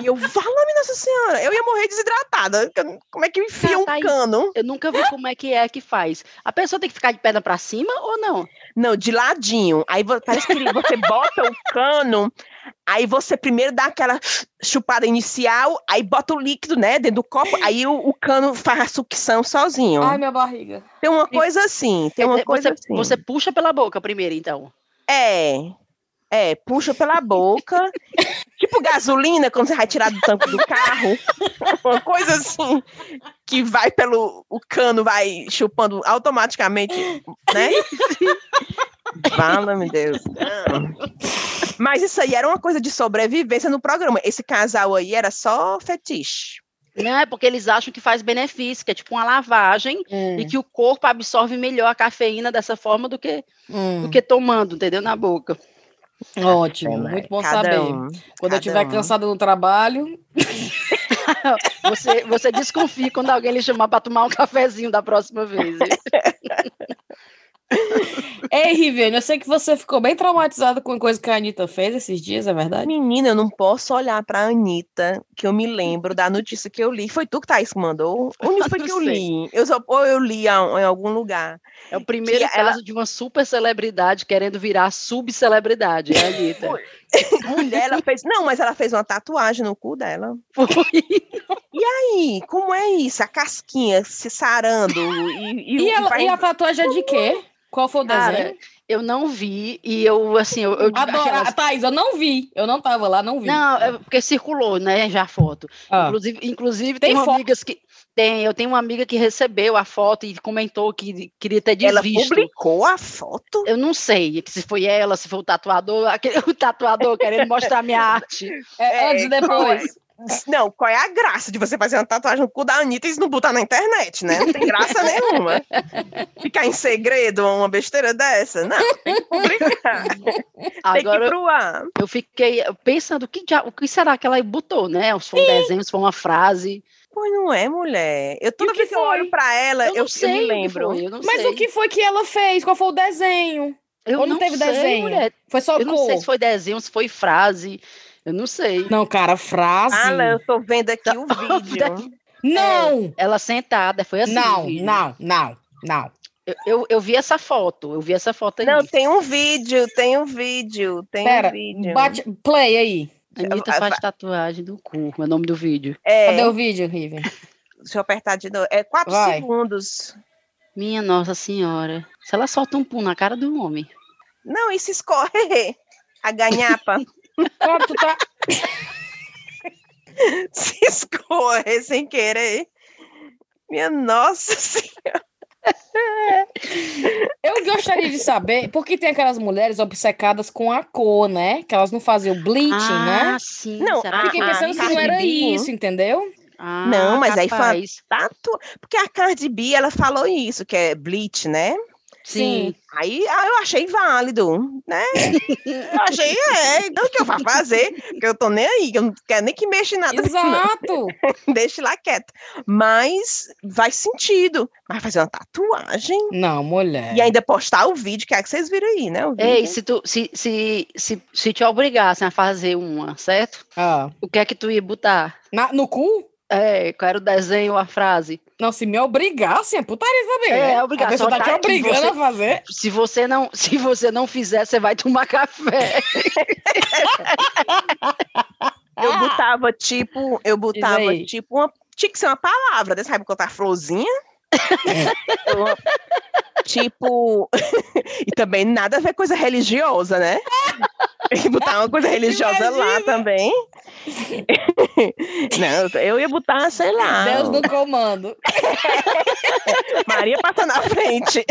E eu, fala-me Nossa Senhora, eu ia morrer desidratada. Como é que enfia um cano? Eu nunca vi como é que é que faz. A pessoa tem que ficar de perna para cima ou não? Não, de ladinho. Aí parece que você bota o cano Aí você primeiro dá aquela chupada inicial, aí bota o líquido, né, dentro do copo, aí o, o cano faz a sucção sozinho. Ai, minha barriga. Tem uma coisa assim, tem uma coisa você, assim. Você puxa pela boca primeiro, então. É, é, puxa pela boca. tipo gasolina, quando você vai tirar do tanque do carro. Uma coisa assim, que vai pelo. O cano vai chupando automaticamente, né? Fala, meu Deus. Mas isso aí era uma coisa de sobrevivência no programa. Esse casal aí era só fetiche. Não, é porque eles acham que faz benefício, que é tipo uma lavagem Hum, e que o corpo absorve melhor a cafeína dessa forma do que, hum. do que tomando, entendeu? Na boca. Ótimo, É, muito bom saber. um, Quando eu estiver um. cansada no trabalho, *laughs* Você, você desconfia quando alguém lhe chamar para tomar um cafezinho da próxima vez. *laughs* *laughs* Ei, Riviane, eu sei que você ficou bem traumatizada com a coisa que a Anitta fez esses dias, é verdade? Menina, eu não posso olhar pra Anitta, que eu me lembro da notícia que eu li. Foi tu que Thaís que mandou? Onde foi que eu *laughs* li? Eu só, ou eu li a- em algum lugar. É o primeiro Que ela- caso de uma super celebridade querendo virar subcelebridade, é a Anitta. *laughs* Mulher, ela fez. Não, mas ela fez uma tatuagem no cu dela. Foi. E aí, como é isso? A casquinha se sarando e, e, E, ela, e a tatuagem é de quê? Qual foi o Cara, desenho? eu não vi e eu, assim, eu... eu Adora... aquelas- Thaís, eu não vi. Eu não tava lá, não vi. Não, é porque circulou, né, já a foto. Ah, Inclusive, inclusive Tem tem, amigas que tem, eu tenho uma amiga que recebeu a foto e comentou que queria ter ela desvisto. publicou a foto. Eu não sei se foi ela, se foi o tatuador, *laughs* aquele, o tatuador querendo mostrar minha *laughs* arte. é, antes e qual depois. Não, qual é a graça de você fazer uma tatuagem no cu da Anitta e isso não botar na internet, né? Não tem graça *laughs* nenhuma. Ficar em segredo uma besteira dessa. Não, tem que publicar. tem que ir Agora pro ar. eu fiquei pensando o que, dia- o que será que ela botou, né? Se foi um desenho, se foi uma frase. Pois não é, mulher. Eu toda que vez que eu olho pra ela, Eu eu, não sei, eu me lembro. foi, eu não Mas sei. o que foi que ela fez? Qual foi o desenho? Eu ou não teve sei, desenho? mulher. Foi só Eu não cor? sei se foi desenho, se foi frase. Eu não sei. Não, cara, frase. Fala, eu tô vendo aqui Tá o *laughs* vídeo. Não! Ela sentada, foi assim. não, não, não, não. Eu, eu, eu vi essa foto, eu vi essa foto aí. Não, tem um vídeo, tem um vídeo, tem Pera, um vídeo. bate, play aí. Anitta Ah, faz fa- tatuagem do cu, é o nome do vídeo. É, Cadê o vídeo, Riven? deixa eu apertar de novo. É quatro Vai. segundos. Minha Nossa Senhora. Se ela solta um pum na cara do homem. Não, isso escorre. A ganhapa *laughs* Tu tá. *laughs* se escorre sem querer. Minha nossa senhora. Eu gostaria de saber por que tem aquelas mulheres obcecadas com a cor, né? Que elas não faziam bleaching, ah, né? sim. Não, será a- que Fiquei a pensando se não Cardi era B, isso, entendeu? Ah, Não, mas aí foi-. Tatu... Porque a Cardi B, ela falou isso, que é bleach, né? Sim. Aí ah, eu achei válido, né? *laughs* Eu achei, é, não que eu vá fazer, porque eu tô nem aí, eu não quero nem que mexa em nada. Exato. *laughs* deixa lá quieto. Mas faz sentido. Mas fazer uma tatuagem Não, mulher. e ainda postar o vídeo, que é que vocês viram aí, né? O Ei, vídeo. se, tu, se, se, se, se te obrigassem a fazer uma, certo? Ah, O que é que tu ia botar? na- no cu? É, qual era o desenho, a frase? Não, se me obrigassem, é putaria também. É, né? é obrigação, A pessoa tá te tá aqui, obrigando você- a fazer. Se você não, se você não fizer, você vai tomar café. Eu botava tipo, eu botava tipo uma. Tinha que ser uma palavra, né? Sabe botar florzinha? Uma- tipo. *laughs* e também nada a ver coisa religiosa, né? *laughs* Botar uma coisa religiosa lá Imagina. também. *laughs* Não, eu ia botar, sei lá. Deus no comando. Maria passa na frente.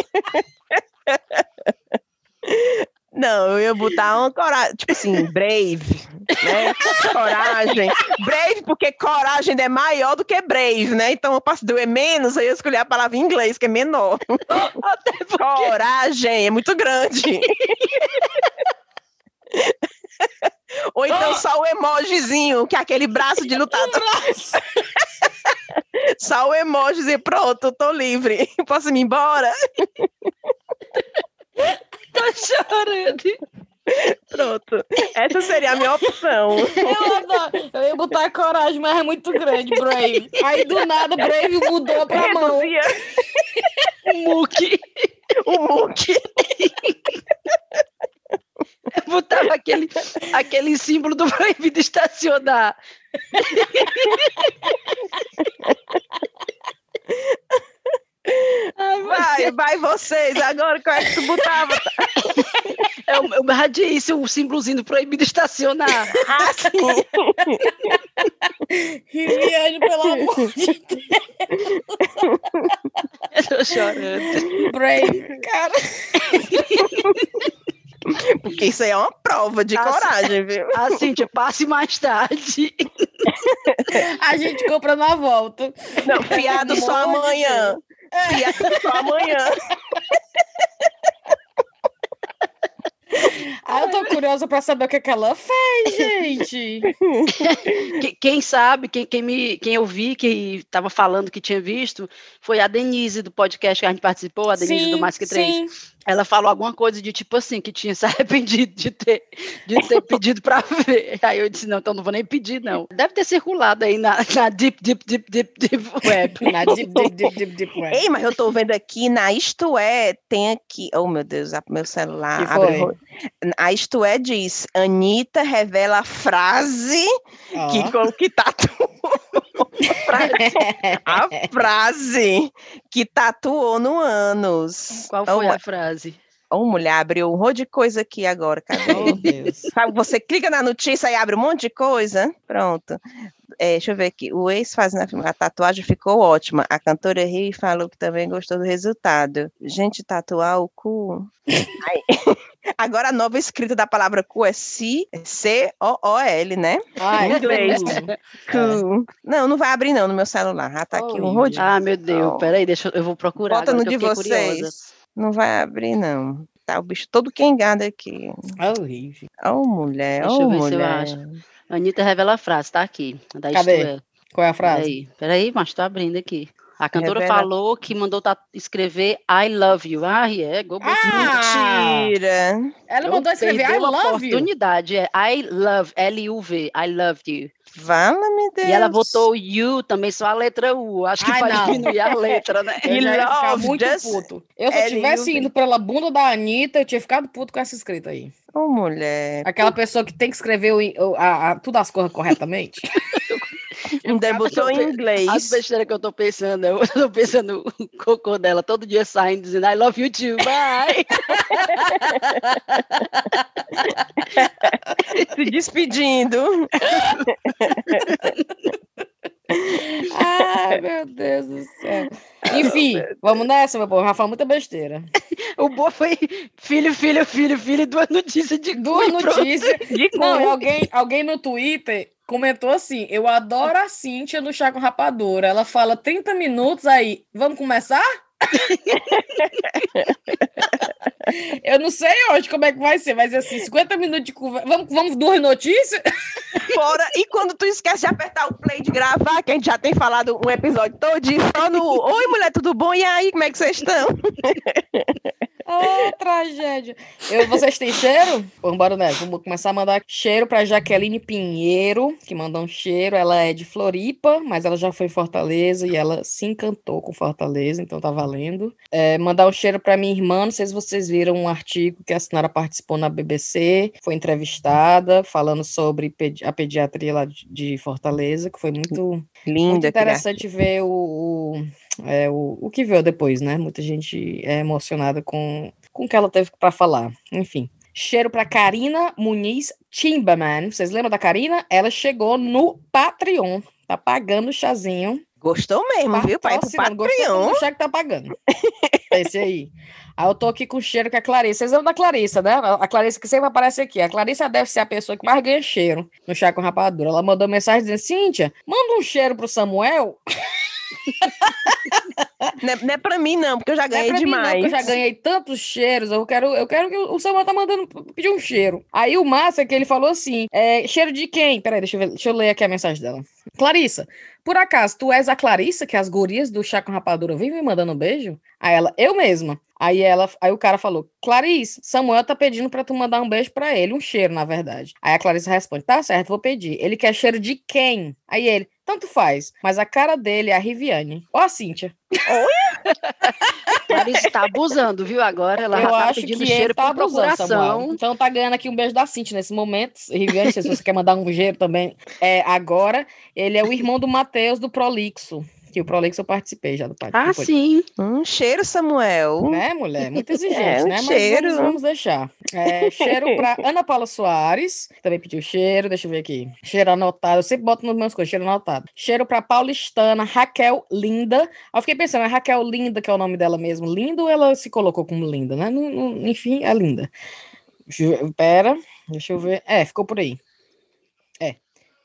Não, eu ia botar uma coragem, tipo assim, brave, né? Coragem. Brave, porque coragem é maior do que brave, né? Então eu posso doer menos, aí eu escolhi a palavra em inglês, que é menor. *laughs* Até porque Coragem é muito grande. Ou então só o emojizinho, que é aquele braço de lutador. *laughs* Só o emojizinho, pronto, tô livre. Posso ir embora? *laughs* tô chorando. Pronto. Essa seria a minha opção. Eu, adoro. eu ia botar coragem, mas é muito grande, Brave. Aí do nada, Brave mudou pra mão. Reduzia O Muki. o Mook. botava aquele, aquele símbolo do proibido estacionar. Vai, vai vocês, agora qual é que tu botava? Eu, eu radiei o símbolozinho do proibido estacionar. Ah. Riviane, pelo amor de Deus. Eu tô chorando. Brave, cara. Porque isso aí é uma prova de Ah, coragem, viu? A Cíntia, passe mais tarde. A gente compra na volta. Não, fiado Pelo só amor de amanhã. Fiado só amanhã. Ah, eu tô curiosa pra saber o que, que ela fez, gente. Que- Quem sabe, quem, quem, me, quem eu vi que estava falando que tinha visto, foi a Denise do podcast que a gente participou, a Denise do Mais Que Três. sim. Ela falou alguma coisa de tipo assim, que tinha se *laughs* arrependido de ter, de ter *laughs* pedido para ver. Aí eu disse, não, então não vou nem pedir, não. Deve ter circulado aí na, na deep, deep, deep, deep, deep *laughs* web. Na deep, deep, deep, deep, deep web. Ei, mas eu tô vendo aqui na Isto É, tem aqui. Oh, meu Deus, meu celular. Que abre A Isto É diz: Anitta revela a frase Ó. que, com- que tatuou. a frase que tatuou no ânus. Qual Oh, foi a frase? Oh, mulher, abriu um monte de coisa aqui agora. Cadê? Oh, Deus. *laughs* Você clica na notícia e abre um monte de coisa. Pronto. É, deixa eu ver aqui. O ex fazendo a, filma- a tatuagem ficou ótima. A cantora riu e falou que também gostou do resultado. Gente, tatuar o cu. *laughs* *laughs* Agora a nova escrita da palavra cu é C-O-O-L, né? Ai, Em inglês. que Cu. Não, não vai abrir não no meu celular. Já tá aqui um monte. Ah, meu Deus, peraí, deixa eu, eu vou procurar. Bota no de vocês. curiosa. Não vai abrir, não. Tá o bicho todo quengado aqui. horrível. Ô, mulher, Deixa ô, eu ver se eu mulher. acho. Anitta revela a frase, tá aqui. Da Cadê? É. Qual é a frase? Peraí, peraí, mas tô abrindo aqui. A cantora Revela- falou que mandou tá- escrever I love you. Ah, é, go Ah! Mentira. Ela mandou escrever I love you. oportunidade, é I love, L-U-V, I love you. Vala-me Deus. E ela botou you também, só a letra U. Acho que Ai, vai não. diminuir a *laughs* letra, né? Eu já ia ficar love, muito just puto. Eu, se eu tivesse indo pela bunda da Anitta, eu tinha ficado puto com essa escrita aí. Ô, mulher. Aquela pessoa que tem que escrever o, o- a, a- tudo as coisas corretamente. *laughs* Ainda botou em As inglês. besteiras que eu tô pensando, eu *laughs* tô pensando o cocô dela todo dia saindo dizendo I love you too, bye. *laughs* Se despedindo. *laughs* Ai, meu Deus do céu. *laughs* Enfim, vamos nessa, meu povo. Rafa, muita besteira. *laughs* O boa foi filho, filho, filho, filho, duas notícias de Duas notícias. *laughs* De. Não, alguém, alguém no Twitter comentou assim: Eu adoro a Cíntia no Chá com Rapadura. Ela fala 30 minutos aí. Vamos começar? *laughs* Eu não sei hoje como é que vai ser, mas assim, 50 minutos de conversa. Vamos, vamos duas notícias? Fora. E quando tu esquece de apertar o play de gravar, que a gente já tem falado um episódio todo, só no Oi, mulher, tudo bom? E aí, como é que vocês estão? *laughs* Ah, tragédia. Eu, vocês têm cheiro? Vamos embora nessa. Vamos começar a mandar cheiro para Jaqueline Pinheiro, que mandou um cheiro. Ela é de Floripa, mas ela já foi em Fortaleza e ela se encantou com Fortaleza, então tá valendo. É, mandar um cheiro para minha irmã. Não sei se vocês viram um artigo que a Sinara participou na BBC, foi entrevistada, falando sobre pedi- a pediatria lá de- Fortaleza, que foi muito muito Linda, interessante ver o, o, é, o, o que veio depois, né? Muita gente é emocionada com, com o que ela teve para falar. Enfim. Cheiro para Karina Muniz Timberman. Vocês lembram da Karina? Ela chegou no Patreon. Tá pagando o chazinho. Gostou mesmo, viu, pai? Pro patrocinando. Gostou Patreon. do cheque tá pagando. Esse aí. Aí eu tô aqui com o cheiro que é a Clarissa. Vocês lembram da Clarissa, né? A Clarissa que sempre aparece aqui. A Clarissa deve ser a pessoa que mais ganha cheiro no chá com rapadura. Ela mandou mensagem dizendo: Cíntia, manda um cheiro pro Samuel. *laughs* *laughs* Não é, não é pra mim, não, porque eu já Não é ganhei pra mim, não, demais. eu já ganhei tantos cheiros. Eu quero, eu quero que o Samuel tá mandando pedir um cheiro. Aí o massa é que ele falou assim: é, cheiro de quem? Peraí, deixa eu, ver, deixa eu ler aqui a mensagem dela. Clarissa, por acaso tu és a Clarissa que as gurias do chá com rapadura vêm me mandando um beijo? Aí ela, eu mesma. Aí ela, aí o cara falou: Clarice, Samuel tá pedindo pra tu mandar um beijo pra ele, um cheiro, na verdade. Aí a Clarissa responde: tá certo, vou pedir. Ele quer cheiro de quem? Aí ele, tanto faz, mas a cara dele é a Riviane. Ó a Cíntia. *laughs* Clarice está abusando, viu? Agora ela eu tá acho pedindo que cheiro tá procuração. Samuel. Então tá ganhando aqui um beijo da Cintia nesse momento. Riviane, se você quer mandar um cheiro também é, agora. Ele é o irmão do Matheus do Prolixo que o Prolix eu participei já do pai. Ah, sim. Um cheiro, Samuel. Né, mulher? Muito *laughs* exigente, é, um né? Cheiro. Mas vamos, vamos deixar. É, cheiro para *laughs* Ana Paula Soares, que também pediu cheiro, deixa eu ver aqui. Cheiro anotado, eu sempre boto nos meus coisas, cheiro anotado. Cheiro para Paulistana, Raquel Linda. Eu fiquei pensando, é Raquel Linda, que é o nome dela mesmo. Linda ou ela se colocou como linda, né? Enfim, é linda. Pera, deixa eu ver. É, ficou por aí.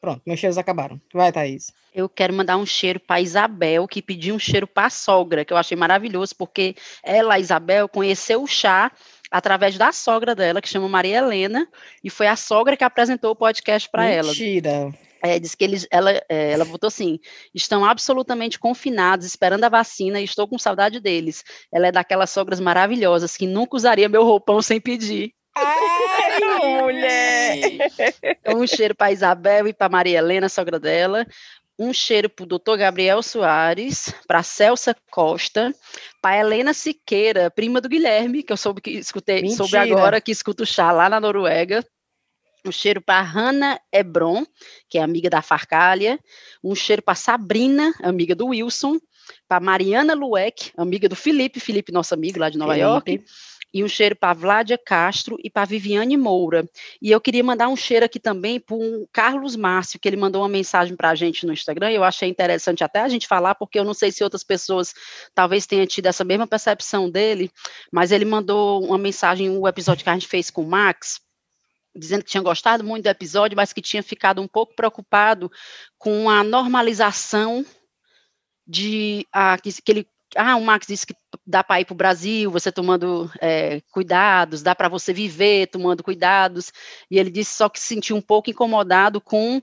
Pronto, meus cheiros acabaram. Vai, Thaís. Eu quero mandar um cheiro para Isabel, que pediu um cheiro para a sogra, que eu achei maravilhoso, porque ela, Isabel, conheceu o chá através da sogra dela, que chama Maria Helena, e foi a sogra que apresentou o podcast para ela. Mentira! É, diz que eles, ela, é, ela botou assim: estão absolutamente confinados, esperando a vacina, e estou com saudade deles. Ela é daquelas sogras maravilhosas que nunca usaria meu roupão sem pedir. Ai, mulher! Então, um cheiro para Isabel e para Maria Helena, sogra dela um cheiro para o doutor Gabriel Soares, para Celsa Costa, para Helena Siqueira, prima do Guilherme, que eu soube que escutei, Mentira. soube agora que escuta o chá lá na Noruega. Um cheiro para Hanna Ebron, que é amiga da Farcália. Um cheiro para Sabrina, amiga do Wilson. Para Mariana Lueck, amiga do Felipe, Felipe, nosso amigo lá de Nova Felipe. York e um cheiro para Vládia Castro e para Viviane Moura. E eu queria mandar um cheiro aqui também para o Carlos Márcio, que ele mandou uma mensagem para a gente no Instagram, eu achei interessante até a gente falar, porque eu não sei se outras pessoas talvez tenham tido essa mesma percepção dele, mas ele mandou uma mensagem, um episódio que a gente fez com o Max, dizendo que tinha gostado muito do episódio, mas que tinha ficado um pouco preocupado com a normalização de a, que, que ele ah, o Max disse que dá para ir para o Brasil, você tomando é, cuidados, dá para você viver tomando cuidados, e ele disse só que se sentiu um pouco incomodado com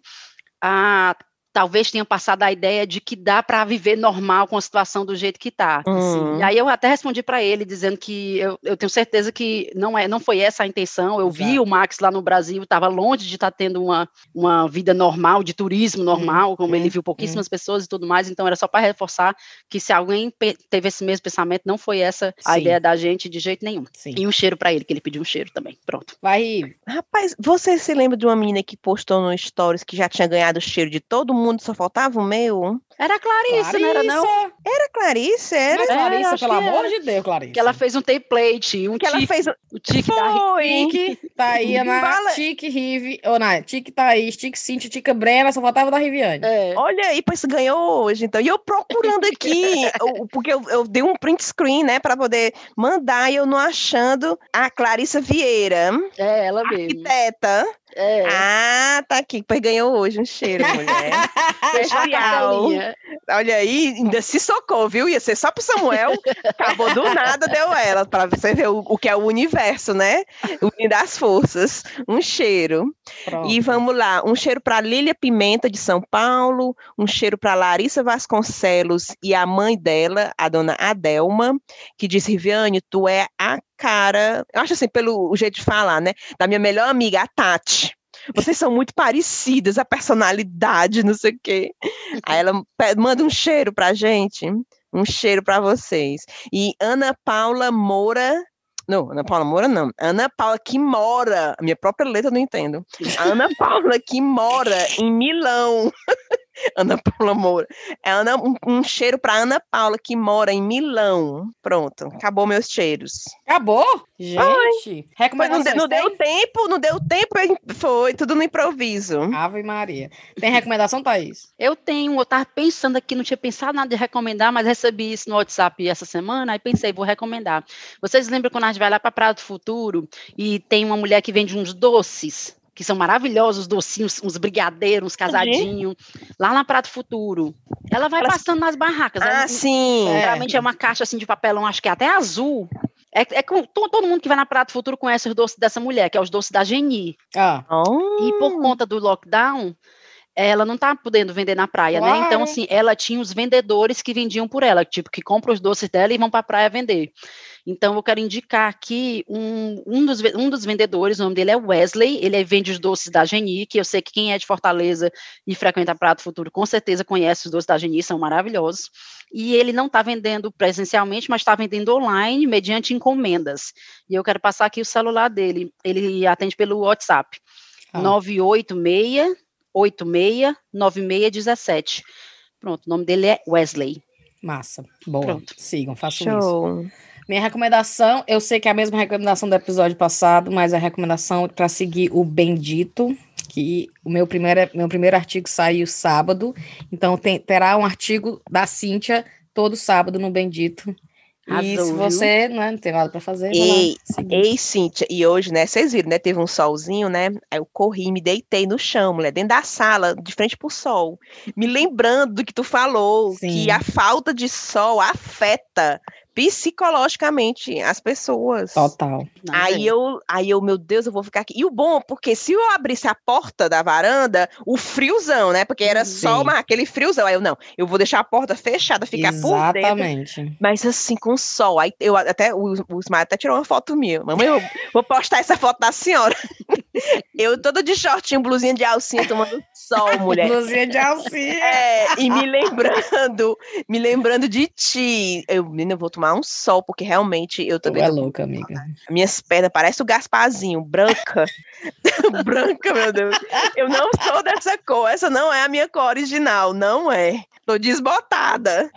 a talvez tenha passado a ideia de que dá para viver normal com a situação do jeito que está. Uhum. E aí eu até respondi para ele dizendo que eu, eu, tenho certeza que não é, não foi essa a intenção. Eu Exato. vi o Max lá no Brasil, estava longe de estar tá tendo uma, uma vida normal, de turismo normal, uhum. como ele viu pouquíssimas uhum. pessoas e tudo mais. Então era só para reforçar que se alguém teve esse mesmo pensamento, não foi essa a Sim. ideia da gente de jeito nenhum. Sim. E um cheiro para ele, que ele pediu um cheiro também. Pronto. Vai. Rapaz, você se lembra de uma menina que postou no Stories que já tinha ganhado o cheiro de todo mundo? Mundo, só faltava o meu. Era Clarice, Clarice. não era não? Era Clarice, era. Clarice, pelo amor de Deus, Clarice. Que ela fez um template, um que tique, ela fez o tique Foi. da Tique, Taína, Fala... Tique Rive, ou não, Tique Thaís, Tique Cintia, Tique Brena, só faltava da Riviane. É. Olha aí, pois ganhou hoje, então. E eu procurando aqui, *laughs* porque eu, eu, dei um print screen, né, para poder mandar, e eu não achando a Clarissa Vieira. É, ela mesmo. Arquiteta. É. Ah, tá aqui. Pois ganhou hoje um cheiro, mulher. *laughs* Especial. Olha aí, ainda se socou, viu? Ia ser só pro Samuel. Acabou do nada, deu ela. Para você ver o, o, que é o universo, né? Unindo as forças. Um cheiro. Pronto. E vamos lá. Um cheiro para Lília Pimenta, de São Paulo. Um cheiro para Larissa Vasconcelos e a mãe dela, a dona Adelma, que diz: Riviane, tu é a cara, eu acho assim, pelo jeito de falar, né? Da minha melhor amiga, a Tati. Vocês são muito parecidas, a personalidade, não sei o quê. Aí ela manda um cheiro pra gente. Um cheiro para vocês. E Ana Paula Moura não, Ana Paula Moura não. Ana Paula que mora. Minha própria letra eu não entendo. A Ana Paula que mora em Milão. *laughs* *laughs* Ana Paula Moura. É Ana, um, um cheiro para Ana Paula, que mora em Milão. Pronto, acabou meus cheiros. Acabou? Gente, recomendações não, não deu tempo, não deu tempo, foi tudo no improviso. Ave Maria. Tem recomendação, Thaís? Eu tenho, eu tava pensando aqui, não tinha pensado nada de recomendar, mas recebi isso no WhatsApp essa semana, aí pensei, vou recomendar. Vocês lembram quando a gente vai lá para Praia do Futuro e tem uma mulher que vende uns doces? Que são maravilhosos, docinhos, uns brigadeiros, uns casadinhos, lá na Prato Futuro. Ela vai passando nas barracas. Ah, ela, sim. Geralmente é. é uma caixa assim de papelão, acho que é até azul. É, é com, todo mundo que vai na Prato Futuro conhece os doces dessa mulher, que é os doces da Geni. Ah. E por conta do lockdown, ela não tá podendo vender na praia, claro. né? Então, assim, ela tinha os vendedores que vendiam por ela, tipo, que compram os doces dela e vão para a praia vender. Então, eu quero indicar aqui um, um, dos, um dos vendedores, o nome dele é Wesley, ele vende os doces da Geni, que eu sei que quem é de Fortaleza e frequenta Prato Futuro, com certeza conhece os doces da Geni, são maravilhosos. E ele não está vendendo presencialmente, mas está vendendo online, mediante encomendas. E eu quero passar aqui o celular dele, ele atende pelo WhatsApp, ah. 986 86 9617. Pronto, o nome dele é Wesley. Massa. Boa. Pronto. Sigam, façam Show. isso. Minha recomendação, eu sei que é a mesma recomendação do episódio passado, mas a recomendação para seguir o Bendito, que o meu primeiro, meu primeiro artigo saiu sábado, então tem, terá um artigo da Cíntia todo sábado no Bendito. E se você né, não tem nada para fazer, ei, ei, Cíntia, e hoje, né, vocês viram, né, teve um solzinho, né, aí eu corri, me deitei no chão, mulher, dentro da sala, de frente pro sol, me lembrando do que tu falou, Sim. que a falta de sol afeta psicologicamente as pessoas. Total. Aí eu, aí eu, meu Deus, eu vou ficar aqui. E o bom, porque se eu abrisse a porta da varanda, o friozão, né? Porque era Sim. só uma, aquele friozão. Aí eu, não, eu vou deixar a porta fechada, ficar Exatamente. por dentro. Mas assim, com sol. Aí eu até, o, o Ismael até tirou uma foto minha. Mamãe, eu vou postar essa foto da senhora. *laughs* eu toda de shortinho, blusinha de alcinha, tomando sol, mulher. blusinha de alcinha. É, e me lembrando, me lembrando de ti. Eu, menina, eu vou tomar tomar um sol, porque realmente eu também. Tu é louca, amiga. Minhas pernas parecem o Gasparzinho, branca. *laughs* branca, meu Deus. Eu não sou dessa cor, essa não é a minha cor original, não é. Tô desbotada.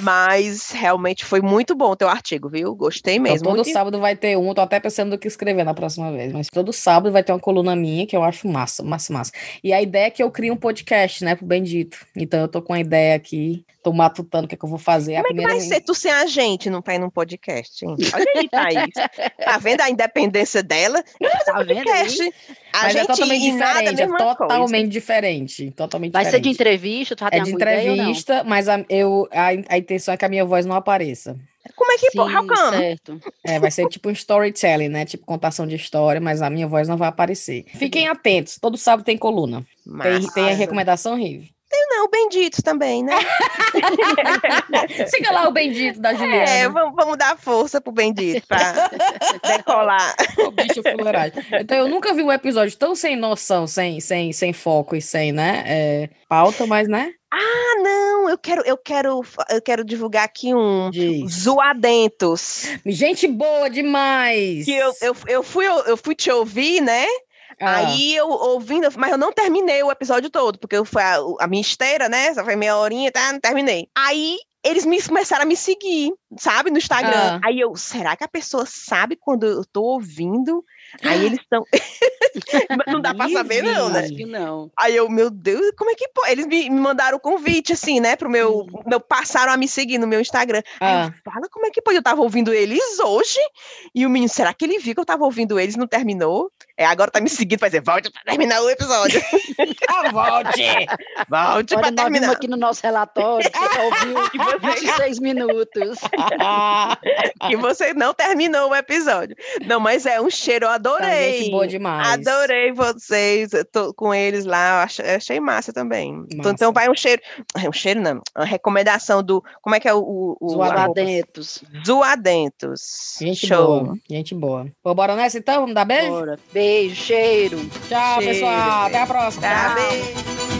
Mas realmente foi muito bom o teu artigo, viu? Gostei então, mesmo. Então, todo muito... sábado vai ter um, tô até pensando do que escrever na próxima vez, mas todo sábado vai ter uma coluna minha que eu acho massa, massa, massa. E a ideia é que eu crie um podcast, né, pro Bendito. Então eu tô com a ideia aqui, tô matutando o que, é que eu vou fazer. Como a primeira... é que vai ser tu sem a gente não tá indo num podcast, hein? Olha aí, Thaís. tá vendo a independência dela? Tá vendo podcast. A Mas é gente é totalmente diferente, é totalmente coisa. diferente. Totalmente vai diferente. ser de entrevista? Tu já é de entrevista, mas a, eu, a, a intenção é que a minha voz não apareça. Como é que Sim, How? Certo. É, vai ser tipo um storytelling, né? Tipo contação de história, mas a minha voz não vai aparecer. Fiquem atentos, todo sábado tem coluna. Tem, tem a recomendação, Rive? Não, o Bendito também, né? *laughs* Siga lá o Bendito da Juliana. É, vamos, vamos dar força pro Bendito pra *laughs* decolar. O bicho fuleiragem. Então, eu nunca vi um episódio tão sem noção, sem, sem, sem foco e sem, né, é, pauta, mas, né? Ah, não, eu quero, eu quero, eu quero divulgar aqui um Diz. Zoadentos. Gente boa demais. Que eu, eu, eu, fui, eu, eu fui te ouvir, né? Ah. Aí eu ouvindo, mas eu não terminei o episódio todo, porque foi a, a minha esteira, né? Só foi meia horinha, tá? Não terminei. Aí eles me começaram a me seguir, sabe, no Instagram. Ah. Aí eu, será que a pessoa sabe quando eu tô ouvindo? Aí *gasps* eles estão. *laughs* não dá pra saber, não, né? Acho que não. Aí eu, meu Deus, como é que pode? Eles me, me mandaram o convite, assim, né? Pro meu, meu. Passaram a me seguir no meu Instagram. Ah. Aí eu, fala como é que pode? Eu tava ouvindo eles hoje. E o menino, será que ele viu que eu tava ouvindo eles não terminou? É, agora tá me seguindo pra dizer, volte pra terminar o episódio. *laughs* ah, volte! Volte Olha, pra terminar. aqui no nosso relatório, que você ouviu *laughs* que você... 26 minutos. *laughs* que você não terminou o episódio. Não, mas é um cheiro, eu adorei. Gente boa demais. Adorei vocês, tô com eles lá, achei, achei massa também. Massa. Então, então vai um cheiro, é um cheiro não, uma recomendação do, como é que é o... o Zoadentos. Zoadentos. Gente Show. boa, gente boa. Vou bora nessa então? Vamos dar beijo? Bora. Beijo, cheiro. Tchau, cheiro. pessoal. Até a próxima. Tchau. Tchau. Beijo.